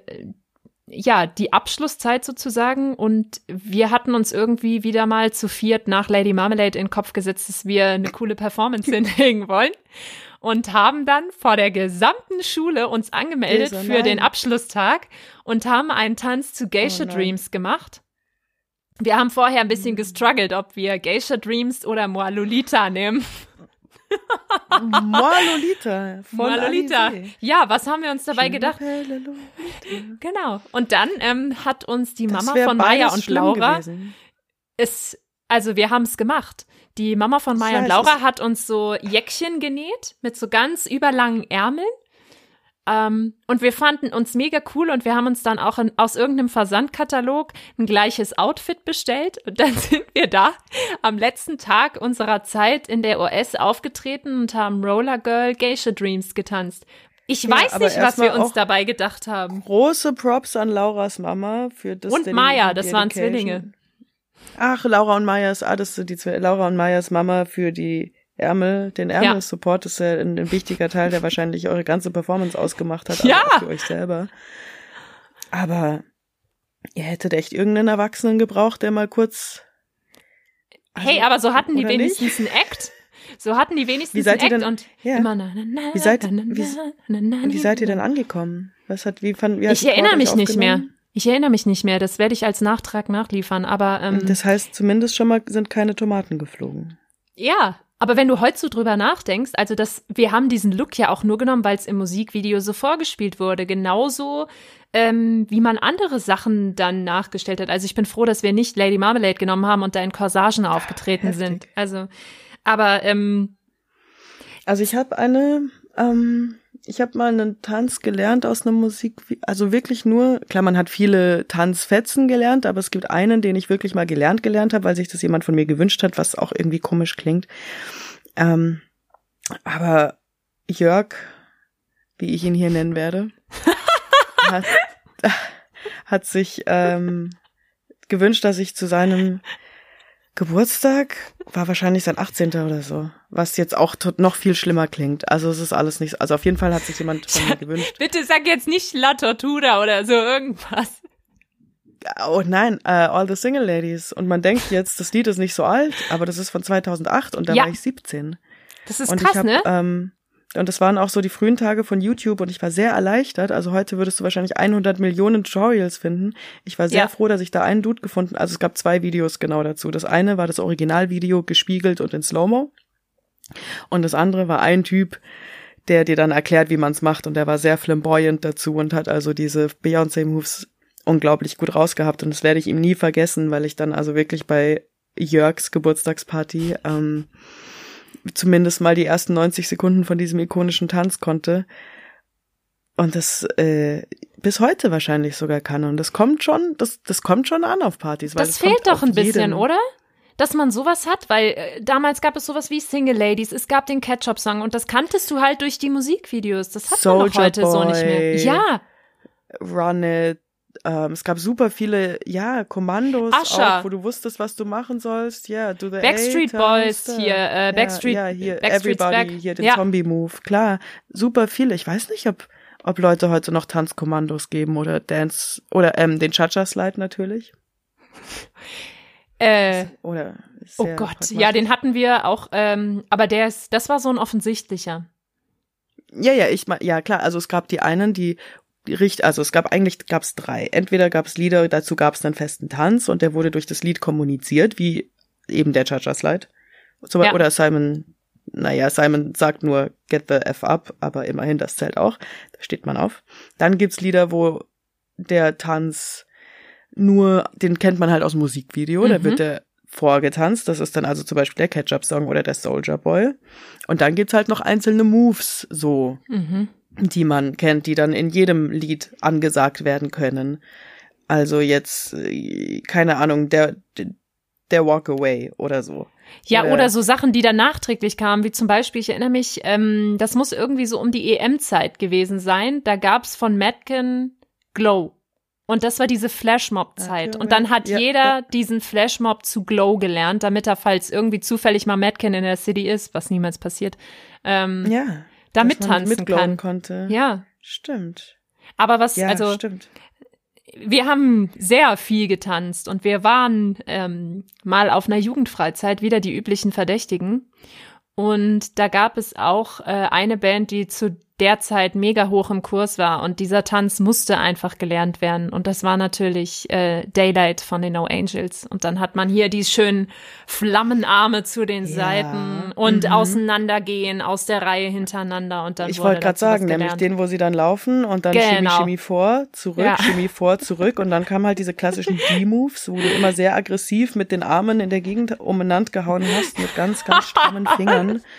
ja, die Abschlusszeit sozusagen. Und wir hatten uns irgendwie wieder mal zu viert nach Lady Marmalade in den Kopf gesetzt, dass wir eine coole Performance hinlegen wollen. Und haben dann vor der gesamten Schule uns angemeldet Gesa, für den. Abschlusstag und haben einen Tanz zu Geisha Oh. Dreams gemacht. Wir haben vorher ein bisschen gestruggelt, ob wir Geisha Dreams oder Moi Lolita nehmen. Moi Lolita. Von Moi Lolita. Alizé. Ja, was haben wir uns dabei gedacht? Genau. Und dann ähm, hat uns die Das Mama von Maya und Laura gewesen. es, also wir haben es gemacht. Die Mama von Maya und Laura hat uns so Jäckchen genäht mit so ganz überlangen Ärmeln. Ähm, und wir fanden uns mega cool und wir haben uns dann auch in, aus irgendeinem Versandkatalog ein gleiches Outfit bestellt. Und dann sind wir da am letzten Tag unserer Zeit in der OS aufgetreten und haben Roller Girl Geisha Dreams getanzt. Ich Ja, weiß nicht, was wir uns dabei gedacht haben. Große Props an Lauras Mama für das Und Maya, das waren. Zwillinge. Ach, Laura und Mayas, ah, das sind die zwei, Laura und Mayas Mama für die Ärmel, den Ärmel-Support ist ja ein, ein wichtiger Teil, der wahrscheinlich eure ganze Performance ausgemacht hat, Ja. auch für euch selber. Aber ihr hättet echt irgendeinen Erwachsenen gebraucht, der mal kurz Also, hey, aber so hatten die wenigstens einen Act. So hatten die wenigstens Wie seid einen ihr Act denn- und ja. immer na, na, na, Wie seid- na, wie- wie seid ihr denn angekommen? Was hat, wie fand, wie hat Ich erinnere mich nicht mehr. Ich erinnere mich nicht mehr. Das werde ich als Nachtrag nachliefern. Aber ähm, Das heißt, zumindest schon mal sind keine Tomaten geflogen. Ja, aber wenn du heute so drüber nachdenkst, also das, wir haben diesen Look ja auch nur genommen, weil es im Musikvideo so vorgespielt wurde. Genauso ähm, wie man andere Sachen dann nachgestellt hat. Also ich bin froh, dass wir nicht Lady Marmalade genommen haben und da in Corsagen aufgetreten heftig. sind. Also, aber ähm, Also ich habe eine, ähm, ich habe mal einen Tanz gelernt aus einer Musik, also wirklich nur, klar, man hat viele Tanzfetzen gelernt, aber es gibt einen, den ich wirklich mal gelernt gelernt habe, weil sich das jemand von mir gewünscht hat, was auch irgendwie komisch klingt. Ähm, aber Jörg, wie ich ihn hier nennen werde, hat, hat sich ähm, gewünscht, dass ich zu seinem Geburtstag war wahrscheinlich sein 18. oder so, was jetzt auch noch viel schlimmer klingt. Also es ist alles nicht, also auf jeden Fall hat sich jemand von mir gewünscht. bitte sag jetzt nicht La Tortura oder so irgendwas. Oh nein, äh, All the Single Ladies. Und man denkt jetzt, das Lied ist nicht so alt, aber das ist von 2008 und da Ja. war ich 17. Das ist und krass, hab, ne? Ähm, und das waren auch so die frühen Tage von YouTube und ich war sehr erleichtert. Also heute würdest du wahrscheinlich 100 Millionen Tutorials finden. Ich war sehr Ja. froh, dass ich da einen Dude gefunden. Also es gab zwei Videos genau dazu. Das eine war das Originalvideo gespiegelt und in Slow-Mo. Und das andere war ein Typ, der dir dann erklärt, wie man es macht. Und der war sehr flamboyant dazu und hat also diese Beyoncé-Moves unglaublich gut rausgehabt. Und das werde ich ihm nie vergessen, weil ich dann also wirklich bei Jörgs Geburtstagsparty ähm, zumindest mal die ersten 90 Sekunden von diesem ikonischen Tanz konnte. Und das äh, bis heute wahrscheinlich sogar kann. Und das kommt schon, das, das kommt schon an auf Partys. Das es fehlt doch ein bisschen, jeden- oder? Dass man sowas hat, weil äh, damals gab es sowas wie Single Ladies, es gab den Ketchup-Song und das kanntest du halt durch die Musikvideos. Das hat man doch heute so nicht mehr. Boy. Ja, Run It. Ähm, es gab super viele, ja, Kommandos auch, wo du wusstest, was du machen sollst. Ja, the Backstreet Boys hier, äh, ja, Backstreet- ja, hier, Backstreet's Everybody, Back. hier den Ja. Zombie-Move. Klar, super viele. Ich weiß nicht, ob, ob Leute heute noch Tanzkommandos geben oder Dance, oder ähm, den Cha-Cha-Slide natürlich. äh, Oder oh Gott, pragmatisch. ja, den hatten wir auch, ähm, aber der ist, das war so ein offensichtlicher. Ja, ja, ich ja klar, also es gab die einen, die richt, also es gab eigentlich gab's drei. Entweder gab's Lieder, dazu gab's einen festen Tanz und der wurde durch das Lied kommuniziert, wie eben der Cha-Cha Slide. Zum, Ja. Oder Simon, naja, Simon sagt nur get the F up, aber immerhin das zählt auch. Da steht man auf. Dann gibt's Lieder, wo der Tanz nur, den kennt man halt aus Musikvideo, da Mhm. wird der vorgetanzt. Das ist dann also zum Beispiel der Ketchup-Song oder der Soldier Boy. Und dann gibt's halt noch einzelne Moves, so, Mhm. Die man kennt, die dann in jedem Lied angesagt werden können. Also jetzt, äh, keine Ahnung, der, der Walk Away oder so. Ja, Oder- oder so Sachen, die dann nachträglich kamen, wie zum Beispiel, ich erinnere mich, ähm, das muss irgendwie so um die EM-Zeit gewesen sein. Da gab's von Madkin Glow. Und das war diese Flashmob-Zeit. Und dann hat ja, jeder ja. diesen Flashmob zu Glow gelernt, damit er, falls irgendwie zufällig mal Madkin in der City ist, was niemals passiert, ähm, Ja. Da mittanzen kann. konnte. Ja. Stimmt. Aber was, Ja, also, stimmt. wir haben sehr viel getanzt und wir waren ähm, mal auf einer Jugendfreizeit, wieder die üblichen Verdächtigen. Und da gab es auch äh, eine Band, die zu der Zeit mega hoch im Kurs war und dieser Tanz musste einfach gelernt werden. Und das war natürlich äh, Daylight von den No Angels. Und dann hat man hier die schönen Flammenarme zu den Ja, Seiten und mhm. auseinandergehen aus der Reihe hintereinander und dann Ich wollte gerade sagen, nämlich den, wo sie dann laufen und dann Genau. Shimmy vor, zurück, Ja. Shimmy vor, zurück und dann kamen halt diese klassischen D-Moves, wo du immer sehr aggressiv mit den Armen in der Gegend umeinander gehauen hast, mit ganz, ganz strammen Fingern.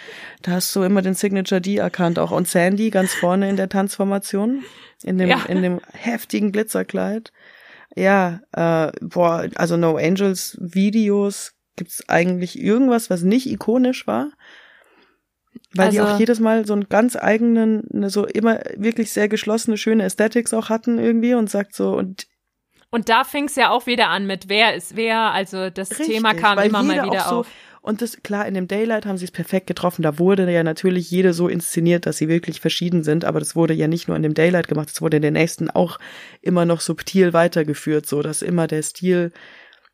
Da hast du immer den Signature D erkannt, auch und Sandy ganz vorne in der Tanzformation, in dem, Ja. in dem heftigen Glitzerkleid. Ja, äh, boah, also No Angels Videos, gibt's eigentlich irgendwas, was nicht ikonisch war? Weil die Also- auch jedes Mal so einen ganz eigenen, so immer wirklich sehr geschlossene, schöne Aesthetics auch hatten irgendwie und sagt so, und Und da fing es ja auch wieder an mit wer ist wer. Also das Richtig, Thema kam immer mal wieder auch so, auf. Und das, klar, in dem Daylight haben sie es perfekt getroffen. Da wurde ja natürlich jede so inszeniert, dass sie wirklich verschieden sind. Aber das wurde ja nicht nur in dem Daylight gemacht, es wurde in den nächsten auch immer noch subtil weitergeführt, so dass immer der Stil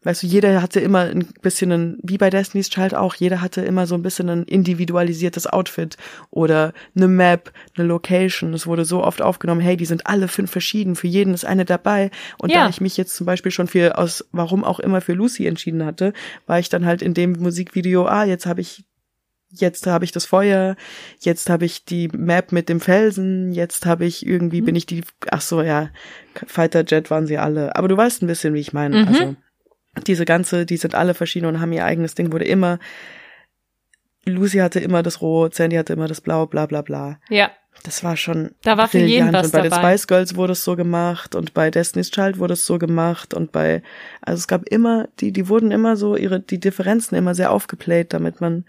Weißt du, jeder hatte immer ein bisschen ein, wie bei Destiny's Child auch, jeder hatte immer so ein bisschen ein individualisiertes Outfit oder eine Map, eine Location. Es wurde so oft aufgenommen, hey, die sind alle fünf verschieden, für jeden ist eine dabei. Und ja. da ich mich jetzt zum Beispiel schon für, aus, warum auch immer für Lucy entschieden hatte, war ich dann halt in dem Musikvideo, ah, jetzt habe ich jetzt habe ich das Feuer, jetzt habe ich die Map mit dem Felsen, jetzt habe ich irgendwie, mhm. bin ich die, ach so, ja, Fighter Jet waren sie alle. Aber du weißt ein bisschen, wie ich meine. Mhm. Also diese ganze, die sind alle verschieden und haben ihr eigenes Ding, wurde immer, Lucy hatte immer das Rot, Sandy hatte immer das Blau, bla bla bla. Ja. Das war schon da war für jeden was und bei dabei. den Spice Girls wurde es so gemacht und bei Destiny's Child wurde es so gemacht und bei also es gab immer die die wurden immer so ihre die Differenzen immer sehr aufgeplayt, damit man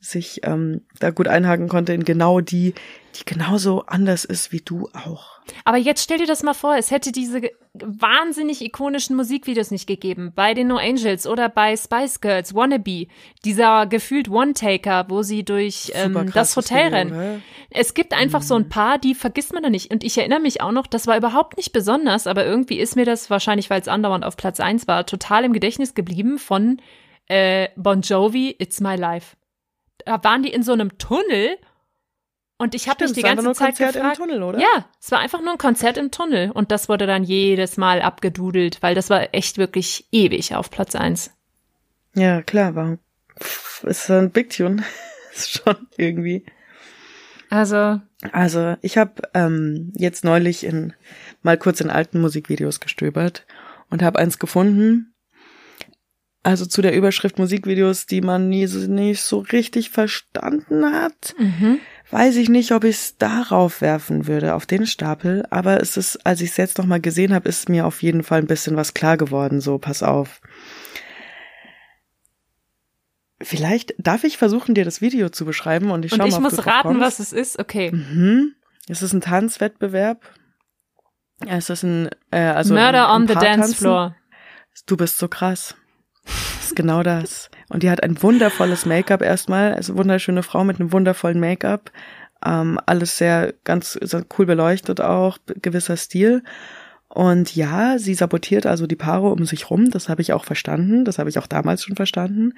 sich ähm, da gut einhaken konnte in genau die, die genauso anders ist wie du auch. Aber jetzt stell dir das mal vor, es hätte diese wahnsinnig ikonischen Musikvideos nicht gegeben. Bei den No Angels oder bei Spice Girls, Wannabe, dieser gefühlt One-Taker, wo sie durch ähm, das Hotel rennen. Ne? Es gibt einfach mhm. so ein mhm. paar, die vergisst man da nicht. Und ich erinnere mich auch noch, das war überhaupt nicht besonders, aber irgendwie ist mir das, wahrscheinlich weil es andauernd auf Platz eins war, total im Gedächtnis geblieben von äh, Bon Jovi, It's My Life da waren die in so einem Tunnel und ich habe mich die ganze Zeit Konzert gefragt, im Tunnel, oder? Ja, es war einfach nur ein Konzert im Tunnel und das wurde dann jedes Mal abgedudelt, weil das war echt wirklich ewig auf Platz eins. Ja, klar, war ist ein Big Tune. ist schon irgendwie. Also. Also, ich habe ähm, jetzt neulich in mal kurz in alten Musikvideos gestöbert und habe eins gefunden, also zu der Überschrift Musikvideos, die man nie nicht so richtig verstanden hat. Mhm. Weiß ich nicht, ob ich es darauf werfen würde, auf den Stapel. Aber es ist, als ich es jetzt noch mal gesehen habe, ist mir auf jeden Fall ein bisschen was klar geworden. So, pass auf. Vielleicht darf ich versuchen, dir das Video zu beschreiben und ich schau und ich mal, muss raten, was es ist. Okay. Mhm. Es ist ein Tanzwettbewerb. Es ist ein äh, also Murder ein, ein on the dance floor. Du bist so krass. Das ist genau das. Und die hat ein wundervolles Make-up erstmal, also wunderschöne Frau mit einem wundervollen Make-up. Ähm, alles sehr ganz sehr cool beleuchtet auch, gewisser Stil. Und ja, sie sabotiert also die Paare um sich rum, das habe ich auch verstanden, das habe ich auch damals schon verstanden.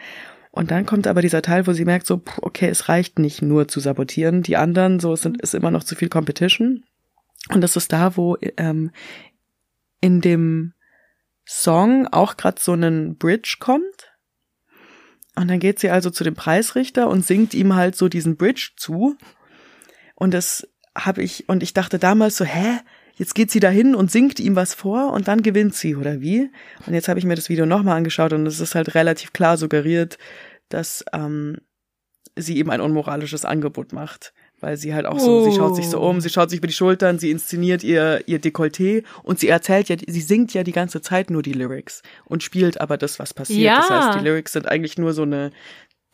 Und dann kommt aber dieser Teil, wo sie merkt, so, okay, es reicht nicht nur zu sabotieren, die anderen, so sind, ist immer noch zu viel Competition. Und das ist da, wo ähm, in dem Song auch gerade so einen Bridge kommt. Und dann geht sie also zu dem Preisrichter und singt ihm halt so diesen Bridge zu. Und das habe ich, und ich dachte damals so, hä? Jetzt geht sie dahin und singt ihm was vor und dann gewinnt sie, oder wie? Und jetzt habe ich mir das Video nochmal angeschaut und es ist halt relativ klar suggeriert, dass ähm, sie ihm ein unmoralisches Angebot macht weil sie halt auch so, oh. sie schaut sich so um, sie schaut sich über die Schultern, sie inszeniert ihr ihr Dekolleté und sie erzählt ja, sie singt ja die ganze Zeit nur die Lyrics und spielt aber das, was passiert. Ja. Das heißt, die Lyrics sind eigentlich nur so eine,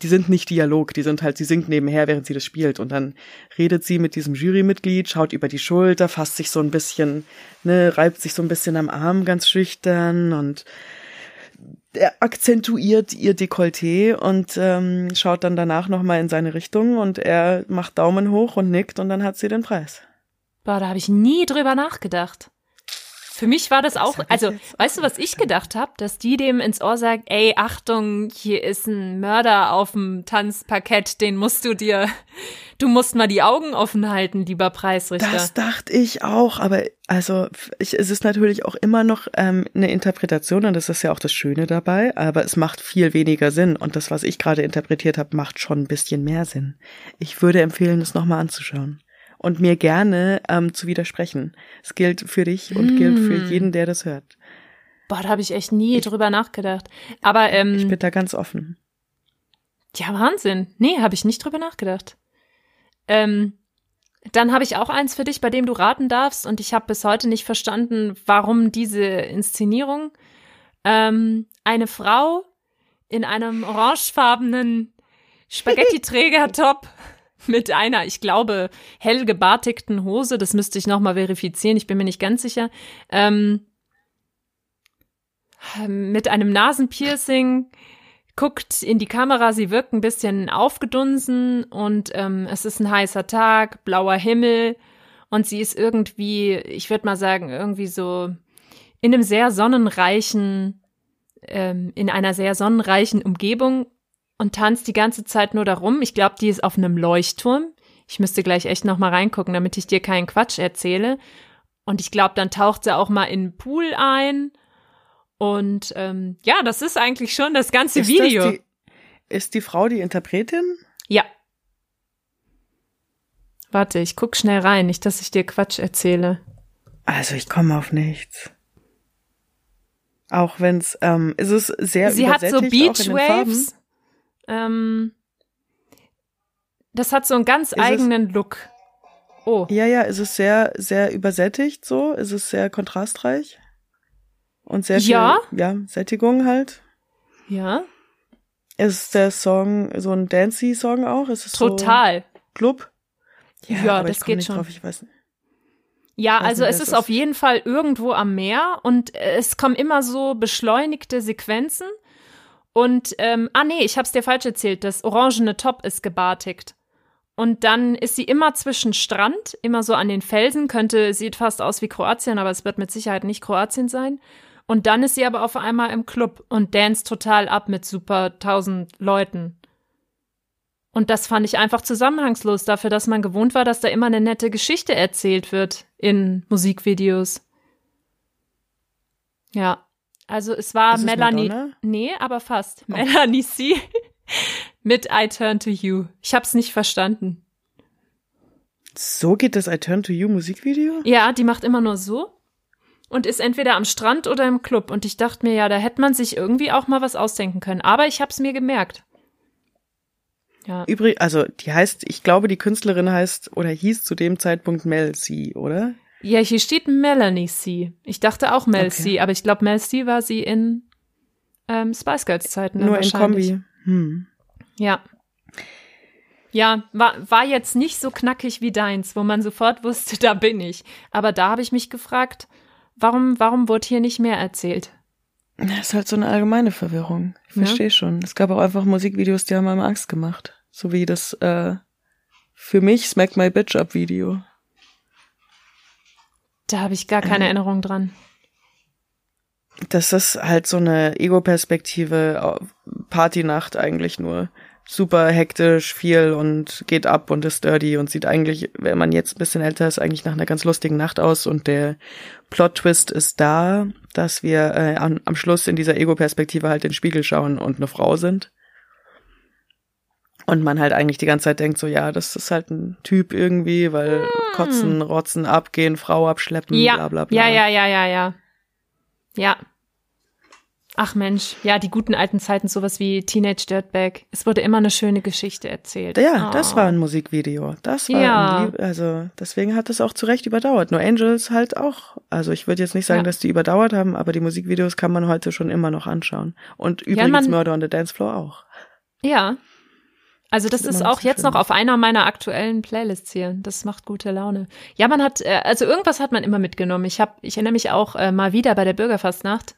die sind nicht Dialog, die sind halt, sie singt nebenher, während sie das spielt und dann redet sie mit diesem Jurymitglied, schaut über die Schulter, fasst sich so ein bisschen, ne, reibt sich so ein bisschen am Arm ganz schüchtern und akzentuiert ihr Dekolleté und ähm, schaut dann danach nochmal in seine Richtung und er macht Daumen hoch und nickt und dann hat sie den Preis. Boah, da habe ich nie drüber nachgedacht. Für mich war das, das auch, also weißt du, was ich gedacht habe, dass die dem ins Ohr sagt, ey, Achtung, hier ist ein Mörder auf dem Tanzparkett, den musst du dir, du musst mal die Augen offen halten, lieber Preisrichter. Das dachte ich auch, aber also ich, es ist natürlich auch immer noch ähm, eine Interpretation und das ist ja auch das Schöne dabei, aber es macht viel weniger Sinn und das, was ich gerade interpretiert habe, macht schon ein bisschen mehr Sinn. Ich würde empfehlen, es nochmal anzuschauen und mir gerne ähm, zu widersprechen. Es gilt für dich und mm. gilt für hm. jeden, der das hört. Boah, da habe ich echt nie ich, drüber nachgedacht. Aber ähm, ich bin da ganz offen. Ja, Wahnsinn. Nee, habe ich nicht drüber nachgedacht. Ähm, dann habe ich auch eins für dich, bei dem du raten darfst, und ich habe bis heute nicht verstanden, warum diese Inszenierung. Ähm, eine Frau in einem orangefarbenen Spaghetti-Träger-Top mit einer, ich glaube, hell gebartigten Hose. Das müsste ich nochmal verifizieren, ich bin mir nicht ganz sicher. Ähm, mit einem Nasenpiercing guckt in die Kamera, sie wirkt ein bisschen aufgedunsen und ähm, es ist ein heißer Tag, blauer Himmel und sie ist irgendwie, ich würde mal sagen, irgendwie so in einem sehr sonnenreichen ähm, in einer sehr sonnenreichen Umgebung und tanzt die ganze Zeit nur darum. Ich glaube, die ist auf einem Leuchtturm. Ich müsste gleich echt noch mal reingucken, damit ich dir keinen Quatsch erzähle. Und ich glaube, dann taucht sie auch mal in den Pool ein. Und ähm, ja, das ist eigentlich schon das ganze ist Video. Das die, ist die Frau die Interpretin? Ja. Warte, ich guck schnell rein, nicht, dass ich dir Quatsch erzähle. Also ich komme auf nichts. Auch wenn's, ähm, ist es sehr Sie hat so Beach Waves. Ähm, das hat so einen ganz ist eigenen es, Look. Oh. Ja, ja, ist es sehr, sehr übersättigt so? Ist es sehr kontrastreich? Und sehr viel, ja, ja Sättigung halt. Ja. Ist der Song so ein Dancy-Song auch? Ist es Total. So Club? Ja, ja das geht schon. Drauf, ich weiß nicht. Ja, weiß also nicht, es ist, ist auf jeden Fall irgendwo am Meer und es kommen immer so beschleunigte Sequenzen. Und, ähm, ah nee, ich hab's dir falsch erzählt, das orangene Top ist gebartigt. Und dann ist sie immer zwischen Strand, immer so an den Felsen, könnte, sieht fast aus wie Kroatien, aber es wird mit Sicherheit nicht Kroatien sein. Und dann ist sie aber auf einmal im Club und dance total ab mit super tausend Leuten. Und das fand ich einfach zusammenhangslos dafür, dass man gewohnt war, dass da immer eine nette Geschichte erzählt wird in Musikvideos. Ja. Also es war Ist Melanie. Madonna? Nee, aber fast. Oh. Melanie C. mit I Turn to You. Ich hab's nicht verstanden. So geht das I Turn to You Musikvideo? Ja, die macht immer nur so und ist entweder am Strand oder im Club. Und ich dachte mir, ja, da hätte man sich irgendwie auch mal was ausdenken können. Aber ich hab's mir gemerkt. Ja. Übrigens, also die heißt, ich glaube, die Künstlerin heißt oder hieß zu dem Zeitpunkt Mel C, oder? Ja, hier steht Melanie C. Ich dachte auch Mel okay. C, aber ich glaube, Mel C war sie in ähm, Spice Girls Zeiten. Nur in Kombi. Hm. Ja. Ja, war, war jetzt nicht so knackig wie deins, wo man sofort wusste, da bin ich. Aber da habe ich mich gefragt, Warum, warum wurde hier nicht mehr erzählt? Das ist halt so eine allgemeine Verwirrung. Ich verstehe ja. schon. Es gab auch einfach Musikvideos, die haben einem Angst gemacht. So wie das äh, für mich Smack My Bitch Up Video. Da habe ich gar keine äh, Erinnerung dran. Das ist halt so eine Ego-Perspektive, Partynacht eigentlich nur super hektisch viel und geht ab und ist dirty und sieht eigentlich, wenn man jetzt ein bisschen älter ist, eigentlich nach einer ganz lustigen Nacht aus und der Plot-Twist ist da, dass wir äh, am, am Schluss in dieser Ego-Perspektive halt den Spiegel schauen und eine Frau sind. Und man halt eigentlich die ganze Zeit denkt so, ja, das ist halt ein Typ irgendwie, weil hm. kotzen, rotzen, abgehen, Frau abschleppen, ja. bla bla bla. Ja, ja, ja, ja, ja. Ja, Ach Mensch, ja, die guten alten Zeiten, sowas wie Teenage Dirtbag. Es wurde immer eine schöne Geschichte erzählt. Ja, oh. das war ein Musikvideo. Das war ja. ein Lieb also deswegen hat es auch zu Recht überdauert. Nur Angels halt auch. Also ich würde jetzt nicht sagen, ja. dass die überdauert haben, aber die Musikvideos kann man heute schon immer noch anschauen. Und übrigens ja, Murder on the Dance Floor auch. Ja. Also das, das ist, ist auch jetzt noch auf einer meiner aktuellen Playlists hier. Das macht gute Laune. Ja, man hat, äh, also irgendwas hat man immer mitgenommen. Ich habe, ich erinnere mich auch äh, mal wieder bei der Bürgerfastnacht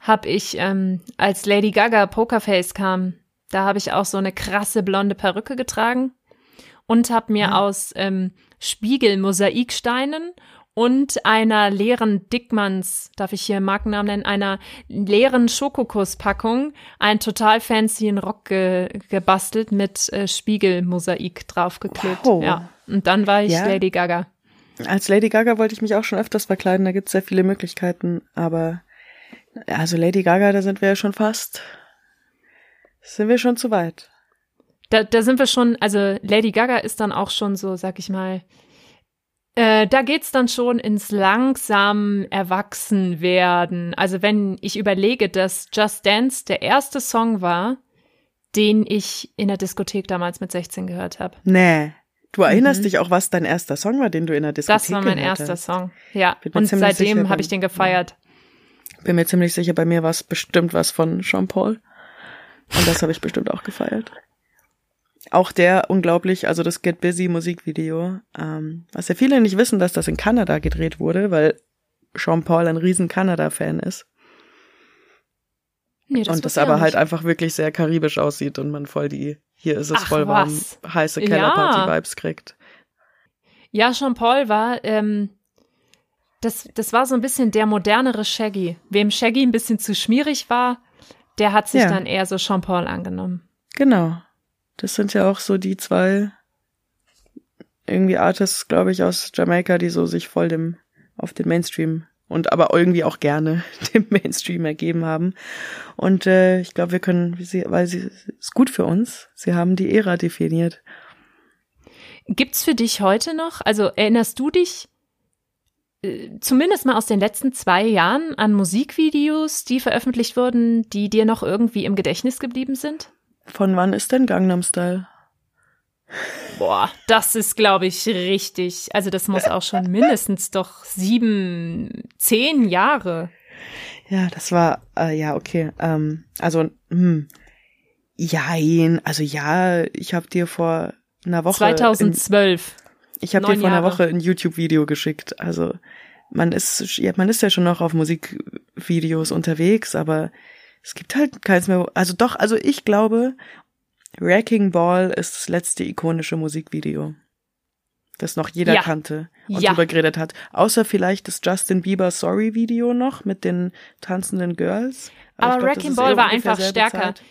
habe ich, ähm, als Lady Gaga Pokerface kam, da habe ich auch so eine krasse blonde Perücke getragen und habe mir ja. aus ähm, Spiegelmosaiksteinen und einer leeren Dickmanns, darf ich hier Markennamen nennen, einer leeren Schokokusspackung einen total fancy Rock ge gebastelt mit äh, Spiegelmosaik draufgeklebt. Wow. Ja. Und dann war ich ja. Lady Gaga. Als Lady Gaga wollte ich mich auch schon öfters verkleiden, da gibt es sehr viele Möglichkeiten, aber also Lady Gaga, da sind wir ja schon fast. Sind wir schon zu weit. Da, da sind wir schon, also Lady Gaga ist dann auch schon so, sag ich mal, äh, da geht's dann schon ins langsam Erwachsenwerden. Also wenn ich überlege, dass Just Dance der erste Song war, den ich in der Diskothek damals mit 16 gehört habe. Nee. Du erinnerst mhm. dich auch, was dein erster Song war, den du in der Diskothek Das war mein erster hast. Song, ja. Und seitdem habe ich den gefeiert. Bin mir ziemlich sicher, bei mir war es bestimmt was von Jean Paul. Und das habe ich bestimmt auch gefeiert. Auch der unglaublich, also das Get Busy Musikvideo, ähm, was ja viele nicht wissen, dass das in Kanada gedreht wurde, weil Jean Paul ein riesen Kanada-Fan ist. Nee, das und das aber halt einfach wirklich sehr karibisch aussieht und man voll die, hier ist es Ach, voll warm, was? heiße Kellerparty-Vibes ja. kriegt. Ja, Jean Paul war, ähm, das, das war so ein bisschen der modernere Shaggy. Wem Shaggy ein bisschen zu schmierig war, Der hat sich Ja. dann eher so Sean Paul angenommen. Genau. Das sind ja auch so die zwei irgendwie Artists, glaube ich, aus Jamaika, die so sich voll dem auf den Mainstream und aber irgendwie auch gerne dem Mainstream ergeben haben. Und äh, ich glaube, wir können, weil sie ist gut für uns. Sie haben die Ära definiert. Gibt's für dich heute noch, also erinnerst du dich äh, zumindest mal aus den letzten zwei Jahren an Musikvideos, die veröffentlicht wurden, die dir noch irgendwie im Gedächtnis geblieben sind? Von wann ist denn Gangnam Style? Boah, das ist, glaube ich, richtig. Also das muss auch schon mindestens doch sieben, zehn Jahre. Ja, das war, äh, ja, okay. Ähm, also, hm, jein, also ja, ich habe dir vor einer Woche. in- 2012. Ich habe dir vor einer Jahre. Woche ein YouTube-Video geschickt. Also man ist, ja, man ist ja schon noch auf Musikvideos unterwegs, aber es gibt halt keins mehr. Also doch, also ich glaube, Wrecking Ball ist das letzte ikonische Musikvideo, das noch jeder Ja. kannte und Ja. drüber geredet hat. Außer vielleicht das Justin Bieber Sorry Video noch mit den tanzenden Girls. Aber ich glaub, Wrecking Ball eh war einfach stärker. Zeit.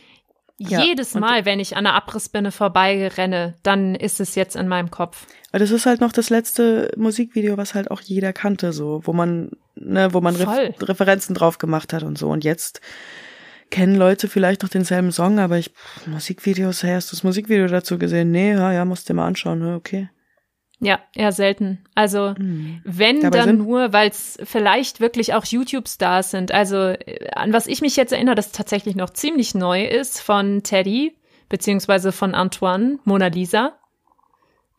Ja, Jedes Mal, wenn ich an der Abrissbirne vorbeirenne, dann ist es jetzt in meinem Kopf. Aber das ist halt noch das letzte Musikvideo, was halt auch jeder kannte, so, wo man, ne, wo man. Ref Referenzen drauf gemacht hat und so. Und jetzt kennen Leute vielleicht noch denselben Song, aber ich, pff, Musikvideos, hey, hast du das Musikvideo dazu gesehen? Nee, ja, ja, musst dir mal anschauen, ne, okay. Ja, eher selten. Also Hm. wenn Dabei dann nur, weil es vielleicht wirklich auch YouTube-Stars sind. Also äh, an was ich mich jetzt erinnere, das tatsächlich noch ziemlich neu ist von Teddy beziehungsweise von Antoine Mona Lisa.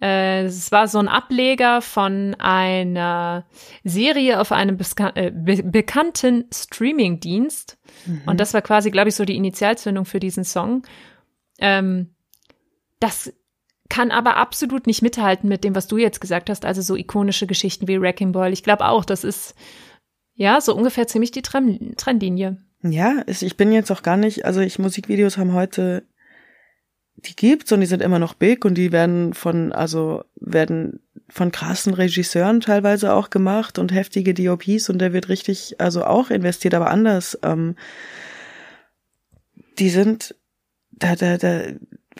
Äh, Es war so ein Ableger von einer Serie auf einem beska- äh, be bekannten Streaming-Dienst. Und das war quasi, glaube ich, so die Initialzündung für diesen Song. Ähm, das kann aber absolut nicht mithalten mit dem, was du jetzt gesagt hast, also so ikonische Geschichten wie Wrecking Ball. Ich glaube auch, das ist ja so ungefähr ziemlich die Trend Trendlinie. Ja, ich bin jetzt auch gar nicht, also ich Musikvideos haben heute, die gibt's und die sind immer noch big und die werden von, also werden von krassen Regisseuren teilweise auch gemacht und heftige DOPs und der wird richtig, also auch investiert, aber anders. Ähm, die sind, da, da, da,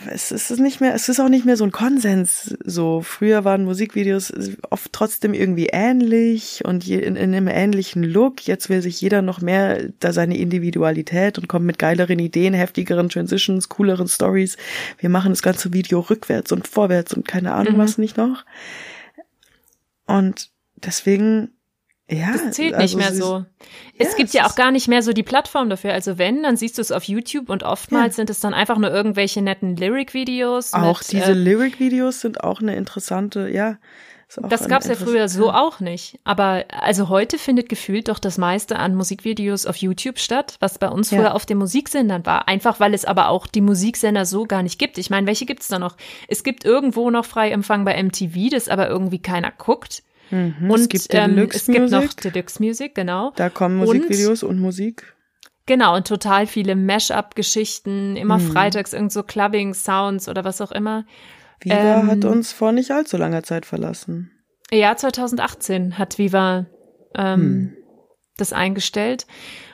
es ist nicht mehr, es ist auch nicht mehr so ein Konsens. So früher waren Musikvideos oft trotzdem irgendwie ähnlich und in, in einem ähnlichen Look. Jetzt will sich jeder noch mehr da seine Individualität und kommt mit geileren Ideen, heftigeren Transitions, cooleren Stories. Wir machen das ganze Video rückwärts und vorwärts und keine Ahnung Mhm. was nicht noch. Und deswegen, ja, Das zählt also nicht mehr so. Es Ja, gibt es ja auch gar nicht mehr so die Plattform dafür. Also wenn, dann siehst du es auf YouTube und oftmals Ja. sind es dann einfach nur irgendwelche netten Lyric-Videos. Auch mit, diese äh, Lyric-Videos sind auch eine interessante, ja. Das ein gab's ja früher so auch nicht. Aber also heute findet gefühlt doch das meiste an Musikvideos auf YouTube statt, was bei uns Ja. früher auf den Musiksendern war. Einfach weil es aber auch die Musiksender so gar nicht gibt. Ich meine, welche gibt's da noch? Es gibt irgendwo noch Freiempfang bei MTV, das aber irgendwie keiner guckt. Mhm, Und es gibt ähm, Deluxe es gibt noch. Deluxe Music, genau. Da kommen Und- Musikvideos und, Musik. Genau, und total viele Mash-up-Geschichten, immer Mhm. freitags irgend so Clubbing-Sounds oder was auch immer. Viva Ähm, hat uns vor nicht allzu langer Zeit verlassen. Ja, 2018 hat Viva ähm, Hm. das eingestellt.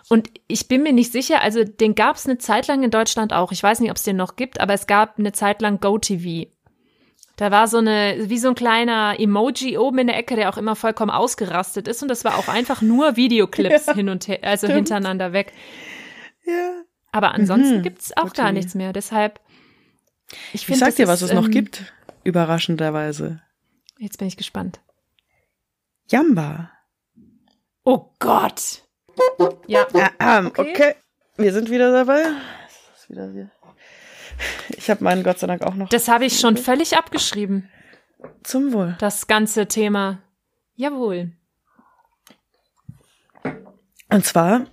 Und ich bin mir nicht sicher, also den gab es eine Zeit lang in Deutschland auch. Ich weiß nicht, ob es den noch gibt, aber es gab eine Zeit lang GoTV. Da war so eine, wie so ein kleiner Emoji oben in der Ecke, der auch immer vollkommen ausgerastet ist. Und das war auch einfach nur Videoclips Ja, hin und her, also stimmt. hintereinander weg. Ja. Aber ansonsten Mhm, gibt's auch gar GoTV. nichts mehr. Deshalb, ich Ich finde, sag das dir, was ist, es noch ähm, gibt. Überraschenderweise. Jetzt bin ich gespannt. Jamba. Oh Gott! Ja, Ah, ähm, Okay. okay. Wir sind wieder dabei. Das ist wieder hier. Ich habe meinen Gott sei Dank auch noch das habe ich schon völlig abgeschrieben. zum Wohl. das ganze Thema. Jawohl. Und zwar,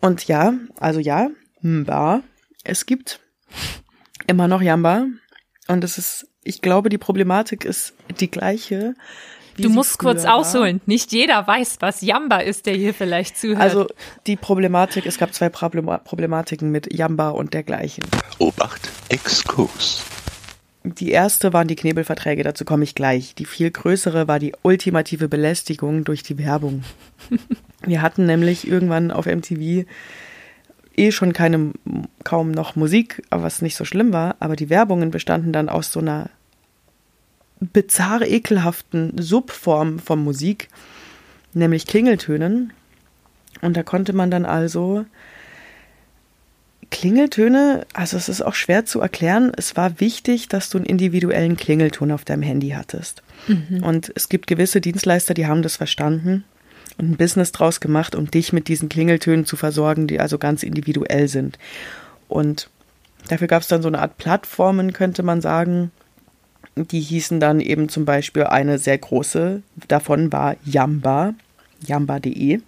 und ja, also ja, Mba, es gibt immer noch Jamba. Und es ist, ich glaube, die Problematik ist die gleiche. Wie Du sie musst kurz war. ausholen. Nicht jeder weiß, was Jamba ist, der hier vielleicht zuhört. Also die Problematik, es gab zwei Problema Problematiken mit Jamba und dergleichen. Obacht, Exkurs. Die erste waren die Knebelverträge, dazu komme ich gleich. Die viel größere war die ultimative Belästigung durch die Werbung. Wir hatten nämlich irgendwann auf MTV eh schon keine, kaum noch Musik, was nicht so schlimm war, aber die Werbungen bestanden dann aus so einer bizarr ekelhaften Subform von Musik, nämlich Klingeltönen. Und da konnte man dann also Klingeltöne, also es ist auch schwer zu erklären. Es war wichtig, dass du einen individuellen Klingelton auf deinem Handy hattest. Mhm. Und es gibt gewisse Dienstleister, die haben das verstanden und ein Business draus gemacht, um dich mit diesen Klingeltönen zu versorgen, die also ganz individuell sind. Und dafür gab es dann so eine Art Plattformen, könnte man sagen. Die hießen dann eben zum Beispiel eine sehr große, davon war Yamba, yamba.de.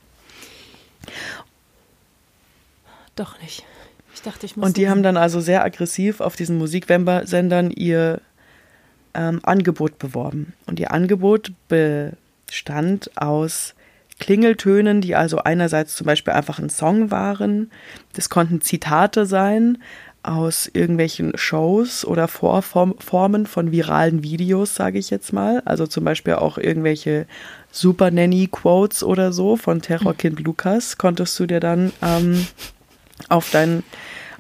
Doch nicht. Ich dachte, ich muss. Und die haben dann also sehr aggressiv auf diesen Musiksendern ihr ähm, Angebot beworben. Und ihr Angebot bestand aus Klingeltönen, die also einerseits zum Beispiel einfach ein Song waren. Das konnten Zitate sein aus irgendwelchen Shows oder Vorformen von viralen Videos, sage ich jetzt mal. Also zum Beispiel auch irgendwelche Super Nanny Quotes oder so von Terrorkind Lukas konntest du dir dann ähm, auf dein,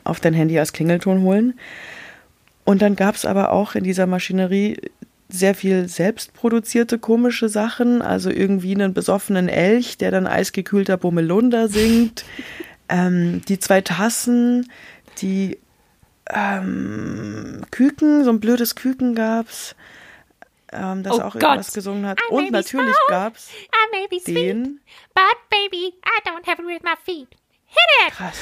auf dein Handy als Klingelton holen. Und dann gab es aber auch in dieser Maschinerie sehr viel selbstproduzierte komische Sachen, also irgendwie einen besoffenen Elch, der dann eisgekühlter Bummelunder singt, ähm, die zwei Tassen, die ähm, Küken, so ein blödes Küken gab's, ähm, das oh auch Gott. irgendwas gesungen hat. I Und natürlich small, gab's den. But baby, I don't have it with my feet. Hit it! Krass.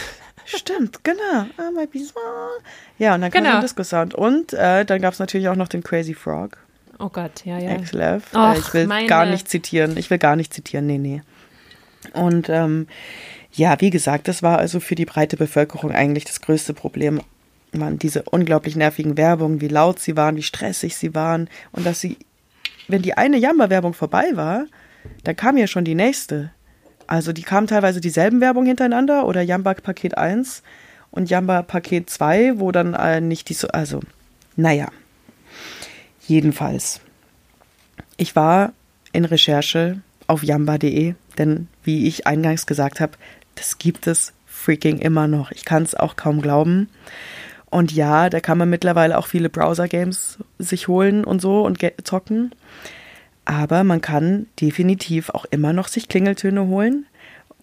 Stimmt, genau. I might be small. Ja, und dann kam genau. der Disco-Sound. Und äh, dann gab es natürlich auch noch den Crazy Frog. Oh Gott, ja, ja. Ex-Lev. Äh, ich will meine. gar nicht zitieren. Ich will gar nicht zitieren. Nee, nee. Und ähm, ja, wie gesagt, das war also für die breite Bevölkerung eigentlich das größte Problem. Man, diese unglaublich nervigen Werbungen, wie laut sie waren, wie stressig sie waren und dass sie, wenn die eine Jammer-Werbung vorbei war, dann kam ja schon die nächste. Also die kamen teilweise dieselben Werbungen hintereinander oder Jamba Paket 1 und Jamba Paket 2, wo dann äh, nicht die so, also, naja. Jedenfalls. Ich war in Recherche auf jamba.de, denn wie ich eingangs gesagt habe, das gibt es freaking immer noch. Ich kann es auch kaum glauben. Und ja, da kann man mittlerweile auch viele Browser-Games sich holen und so und zocken. Aber man kann definitiv auch immer noch sich Klingeltöne holen,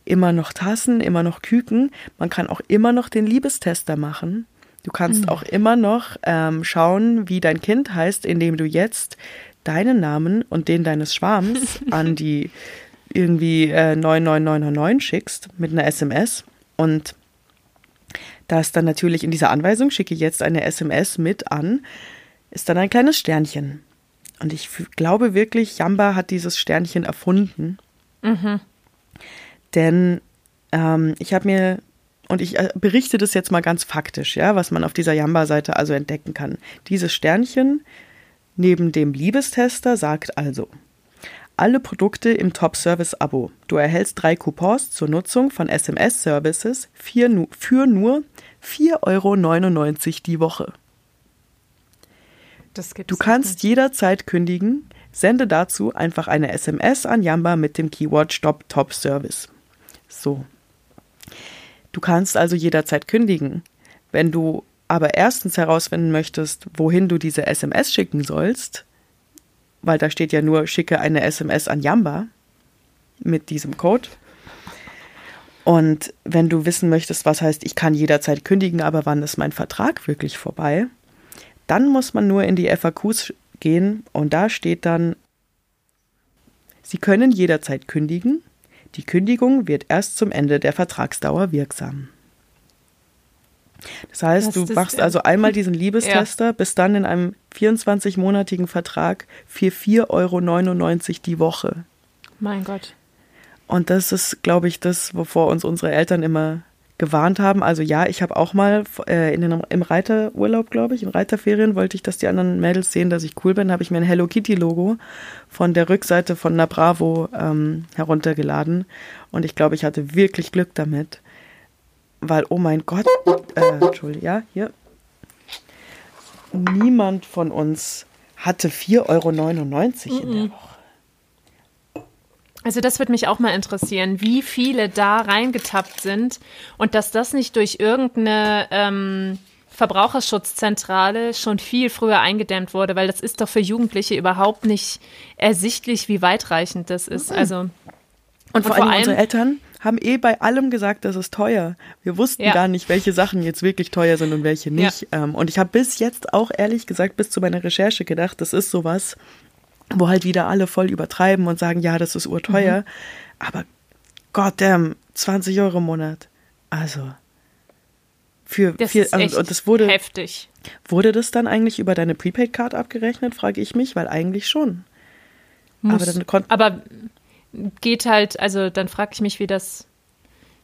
immer noch Tassen, immer noch Küken. Man kann auch immer noch den Liebestester machen. Du kannst mhm. auch immer noch ähm, schauen, wie dein Kind heißt, indem du jetzt deinen Namen und den deines Schwarms an die irgendwie äh, 99999 schickst mit einer SMS. Und da ist dann natürlich in dieser Anweisung, schicke jetzt eine SMS mit an, ist dann ein kleines Sternchen. Und ich glaube wirklich, Jamba hat dieses Sternchen erfunden. Mhm. Denn ähm, ich habe mir, und ich äh, berichte das jetzt mal ganz faktisch, ja, was man auf dieser Jamba-Seite also entdecken kann. Dieses Sternchen neben dem Liebestester sagt also, alle Produkte im Top-Service-Abo. Du erhältst drei Coupons zur Nutzung von SMS-Services für nur 4,99 Euro die Woche du kannst nicht. jederzeit kündigen. Sende dazu einfach eine SMS an Jamba mit dem Keyword Stop Top Service. So. Du kannst also jederzeit kündigen. Wenn du aber erstens herausfinden möchtest, wohin du diese SMS schicken sollst, weil da steht ja nur, schicke eine SMS an Jamba mit diesem Code. Und wenn du wissen möchtest, was heißt, ich kann jederzeit kündigen, aber wann ist mein Vertrag wirklich vorbei, dann muss man nur in die FAQs gehen und da steht dann, Sie können jederzeit kündigen. Die Kündigung wird erst zum Ende der Vertragsdauer wirksam. Das heißt, Was du machst also einmal diesen Liebestester, ja. bist dann in einem 24-monatigen Vertrag für 4,99 Euro die Woche. Mein Gott. Und das ist, glaube ich, das, wovor uns unsere Eltern immer gewarnt haben. Also ja, ich habe auch mal äh, in den, im Reiterurlaub, glaube ich, in Reiterferien wollte ich, dass die anderen Mädels sehen, dass ich cool bin, habe ich mir ein Hello Kitty Logo von der Rückseite von Na Bravo ähm, heruntergeladen und ich glaube, ich hatte wirklich Glück damit, weil oh mein Gott, äh, Entschuldigung, ja, hier, niemand von uns hatte 4,99 Euro in der Woche. Also das würde mich auch mal interessieren, wie viele da reingetappt sind und dass das nicht durch irgendeine ähm, Verbraucherschutzzentrale schon viel früher eingedämmt wurde, weil das ist doch für Jugendliche überhaupt nicht ersichtlich, wie weitreichend das ist. Also und, und vor, vor allem unsere Eltern haben eh bei allem gesagt, das ist teuer. Wir wussten ja. gar nicht, welche Sachen jetzt wirklich teuer sind und welche nicht. Ja. Ähm, und ich habe bis jetzt auch ehrlich gesagt bis zu meiner Recherche gedacht, das ist sowas, wo halt wieder alle voll übertreiben und sagen, ja, das ist urteuer. Mhm. Aber goddamn, 20 Euro im Monat. Also für das ist echt und das wurde heftig. Wurde das dann eigentlich über deine Prepaid-Card abgerechnet, frage ich mich, weil eigentlich schon. Muss. Aber, dann aber geht halt, also dann frage ich mich, wie das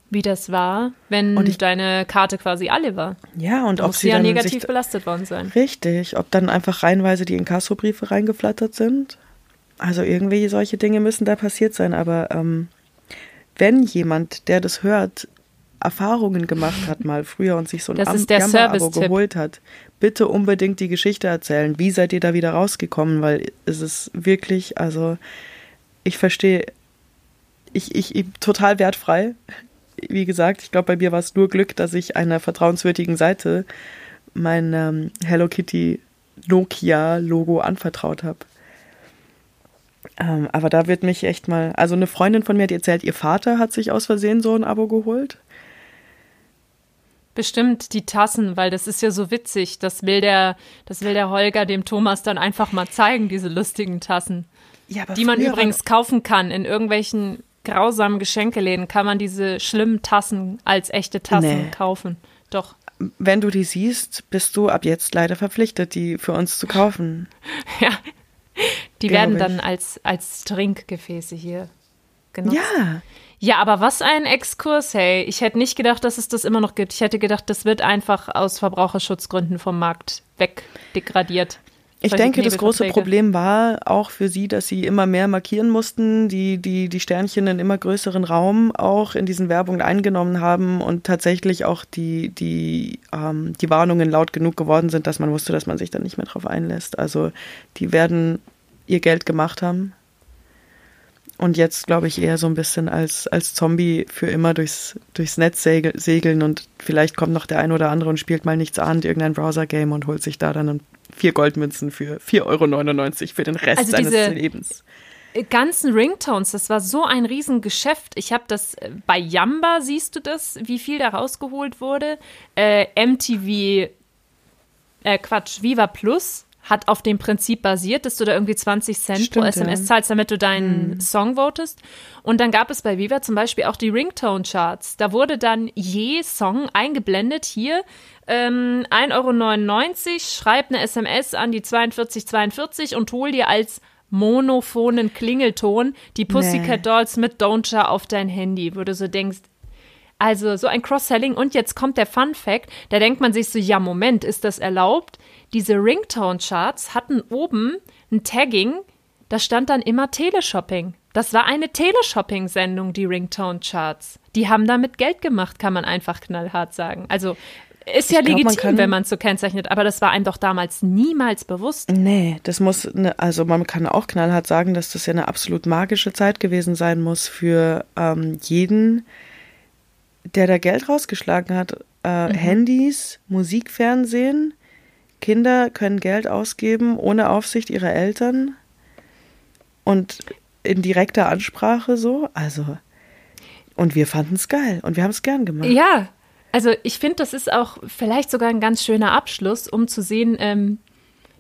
wie das war, wenn ich, deine Karte quasi alle war. Ja, und ob sie ja negativ sich, belastet worden sein. Richtig, ob dann einfach reihenweise die Inkassobriefe reingeflattert sind. Also irgendwie solche Dinge müssen da passiert sein, aber ähm, wenn jemand, der das hört, Erfahrungen gemacht hat mal früher und sich so ein Jammer-Abo geholt hat, bitte unbedingt die Geschichte erzählen. Wie seid ihr da wieder rausgekommen? Weil es ist wirklich, also ich verstehe, ich, ich, ich total wertfrei wie gesagt, ich glaube, bei mir war es nur Glück, dass ich einer vertrauenswürdigen Seite mein ähm, Hello Kitty Nokia Logo anvertraut habe. Ähm, aber da wird mich echt mal, also eine Freundin von mir, die erzählt, ihr Vater hat sich aus Versehen so ein Abo geholt. Bestimmt die Tassen, weil das ist ja so witzig. Das will der, das will der Holger dem Thomas dann einfach mal zeigen, diese lustigen Tassen. Ja, die man übrigens kaufen kann in irgendwelchen grausamen Geschenkeläden kann man diese schlimmen Tassen als echte Tassen nee. kaufen. Doch. Wenn du die siehst, bist du ab jetzt leider verpflichtet, die für uns zu kaufen. ja. Die werden ich. dann als, als Trinkgefäße hier genutzt. Ja. Ja, aber was ein Exkurs, hey. Ich hätte nicht gedacht, dass es das immer noch gibt. Ich hätte gedacht, das wird einfach aus Verbraucherschutzgründen vom Markt wegdegradiert. Ich denke, das große Problem war auch für sie, dass sie immer mehr markieren mussten, die, die, die Sternchen in immer größeren Raum auch in diesen Werbungen eingenommen haben und tatsächlich auch die, die, ähm, die Warnungen laut genug geworden sind, dass man wusste, dass man sich dann nicht mehr drauf einlässt. Also die werden ihr Geld gemacht haben. Und jetzt, glaube ich, eher so ein bisschen als, als Zombie für immer durchs, durchs Netz segeln und vielleicht kommt noch der ein oder andere und spielt mal nichts an, irgendein Browser-Game und holt sich da dann ein vier Goldmünzen für 4,99 Euro für den Rest also seines Lebens. Ganzen Ringtones, das war so ein Riesengeschäft. Ich habe das äh, bei Yamba, siehst du das, wie viel da rausgeholt wurde? Äh, MTV, äh, Quatsch, Viva Plus hat auf dem Prinzip basiert, dass du da irgendwie 20 Cent Stimmt, pro SMS zahlst, damit du deinen hm. Song votest. Und dann gab es bei Viva zum Beispiel auch die Ringtone-Charts. Da wurde dann je Song eingeblendet. Hier ähm, 1,99 Euro, schreib eine SMS an die 4242 und hol dir als monophonen Klingelton die Pussycat Dolls mit Don't Jar auf dein Handy, wo du so denkst, also so ein Cross-Selling und jetzt kommt der Fun Fact, da denkt man sich so, ja Moment, ist das erlaubt? Diese Ringtone-Charts hatten oben ein Tagging, da stand dann immer Teleshopping. Das war eine Teleshopping-Sendung, die Ringtone-Charts. Die haben damit Geld gemacht, kann man einfach knallhart sagen. Also ist ja glaub, legitim, man wenn man es so kennzeichnet, aber das war einem doch damals niemals bewusst. Nee, das muss, ne, also man kann auch knallhart sagen, dass das ja eine absolut magische Zeit gewesen sein muss für ähm, jeden, der da Geld rausgeschlagen hat. Äh, mhm. Handys, Musikfernsehen, Kinder können Geld ausgeben ohne Aufsicht ihrer Eltern und in direkter Ansprache so. Also, und wir fanden es geil und wir haben es gern gemacht. Ja, also ich finde, das ist auch vielleicht sogar ein ganz schöner Abschluss, um zu sehen, ähm,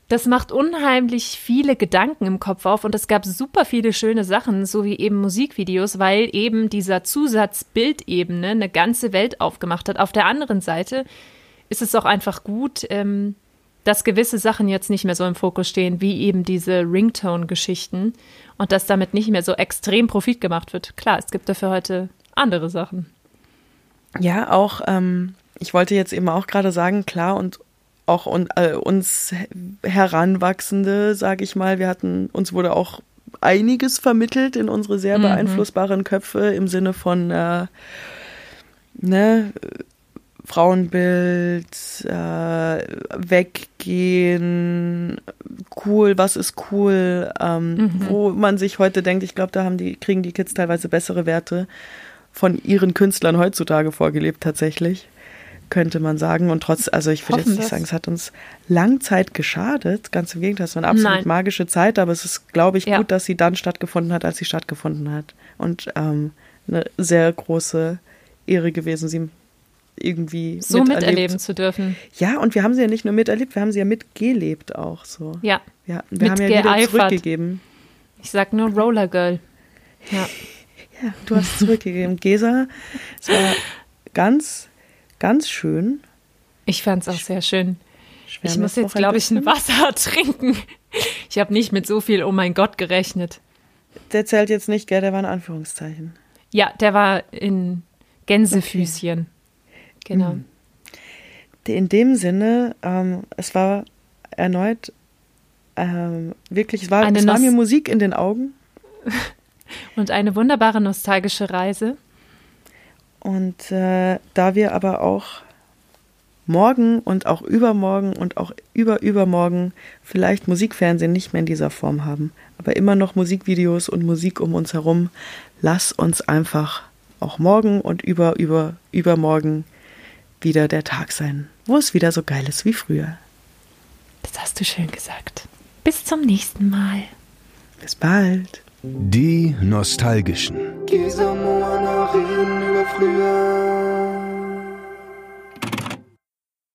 das macht unheimlich viele Gedanken im Kopf auf und es gab super viele schöne Sachen, so wie eben Musikvideos, weil eben dieser Zusatzbildebene eine ganze Welt aufgemacht hat. Auf der anderen Seite ist es auch einfach gut, ähm, dass gewisse Sachen jetzt nicht mehr so im Fokus stehen, wie eben diese Ringtone-Geschichten und dass damit nicht mehr so extrem Profit gemacht wird. Klar, es gibt dafür heute andere Sachen. Ja, auch, ähm, ich wollte jetzt eben auch gerade sagen, klar, und auch un, äh, uns Heranwachsende, sage ich mal, wir hatten, uns wurde auch einiges vermittelt in unsere sehr mhm. beeinflussbaren Köpfe im Sinne von, äh, ne, Frauenbild, äh, weggehen, cool, was ist cool, ähm, mhm. wo man sich heute denkt, ich glaube, da haben die, kriegen die Kids teilweise bessere Werte von ihren Künstlern heutzutage vorgelebt tatsächlich, könnte man sagen. Und trotz, also ich würde jetzt nicht sagen, es hat uns lang Zeit geschadet. Ganz im Gegenteil, es war eine absolut Nein. magische Zeit, aber es ist, glaube ich, ja. gut, dass sie dann stattgefunden hat, als sie stattgefunden hat. Und ähm, eine sehr große Ehre gewesen, sie irgendwie so miterlebt. miterleben zu dürfen. Ja, und wir haben sie ja nicht nur miterlebt, wir haben sie ja mitgelebt auch so. Ja. Ja, wir haben ja wieder zurückgegeben. Ich sag nur Roller Girl. Ja. Ja, du hast zurückgegeben. Gesa, es war ganz, ganz schön. Ich fand es auch sehr schön. Ich muss jetzt, glaube ich, ein Wasser trinken. Ich habe nicht mit so viel Oh mein Gott gerechnet. Der zählt jetzt nicht, gell? Der war in Anführungszeichen. Ja, der war in Gänsefüßchen. Okay. Genau. Mhm. In dem Sinne, ähm, es war erneut ähm, wirklich, es war, es war mir Musik in den Augen. Und eine wunderbare nostalgische Reise. Und äh, da wir aber auch morgen und auch übermorgen und auch überübermorgen vielleicht Musikfernsehen nicht mehr in dieser Form haben, aber immer noch Musikvideos und Musik um uns herum, lass uns einfach auch morgen und über, über, übermorgen wieder der Tag sein, wo es wieder so geil ist wie früher. Das hast du schön gesagt. Bis zum nächsten Mal. Bis bald. Die Nostalgischen. Gesa Moana reden über früher.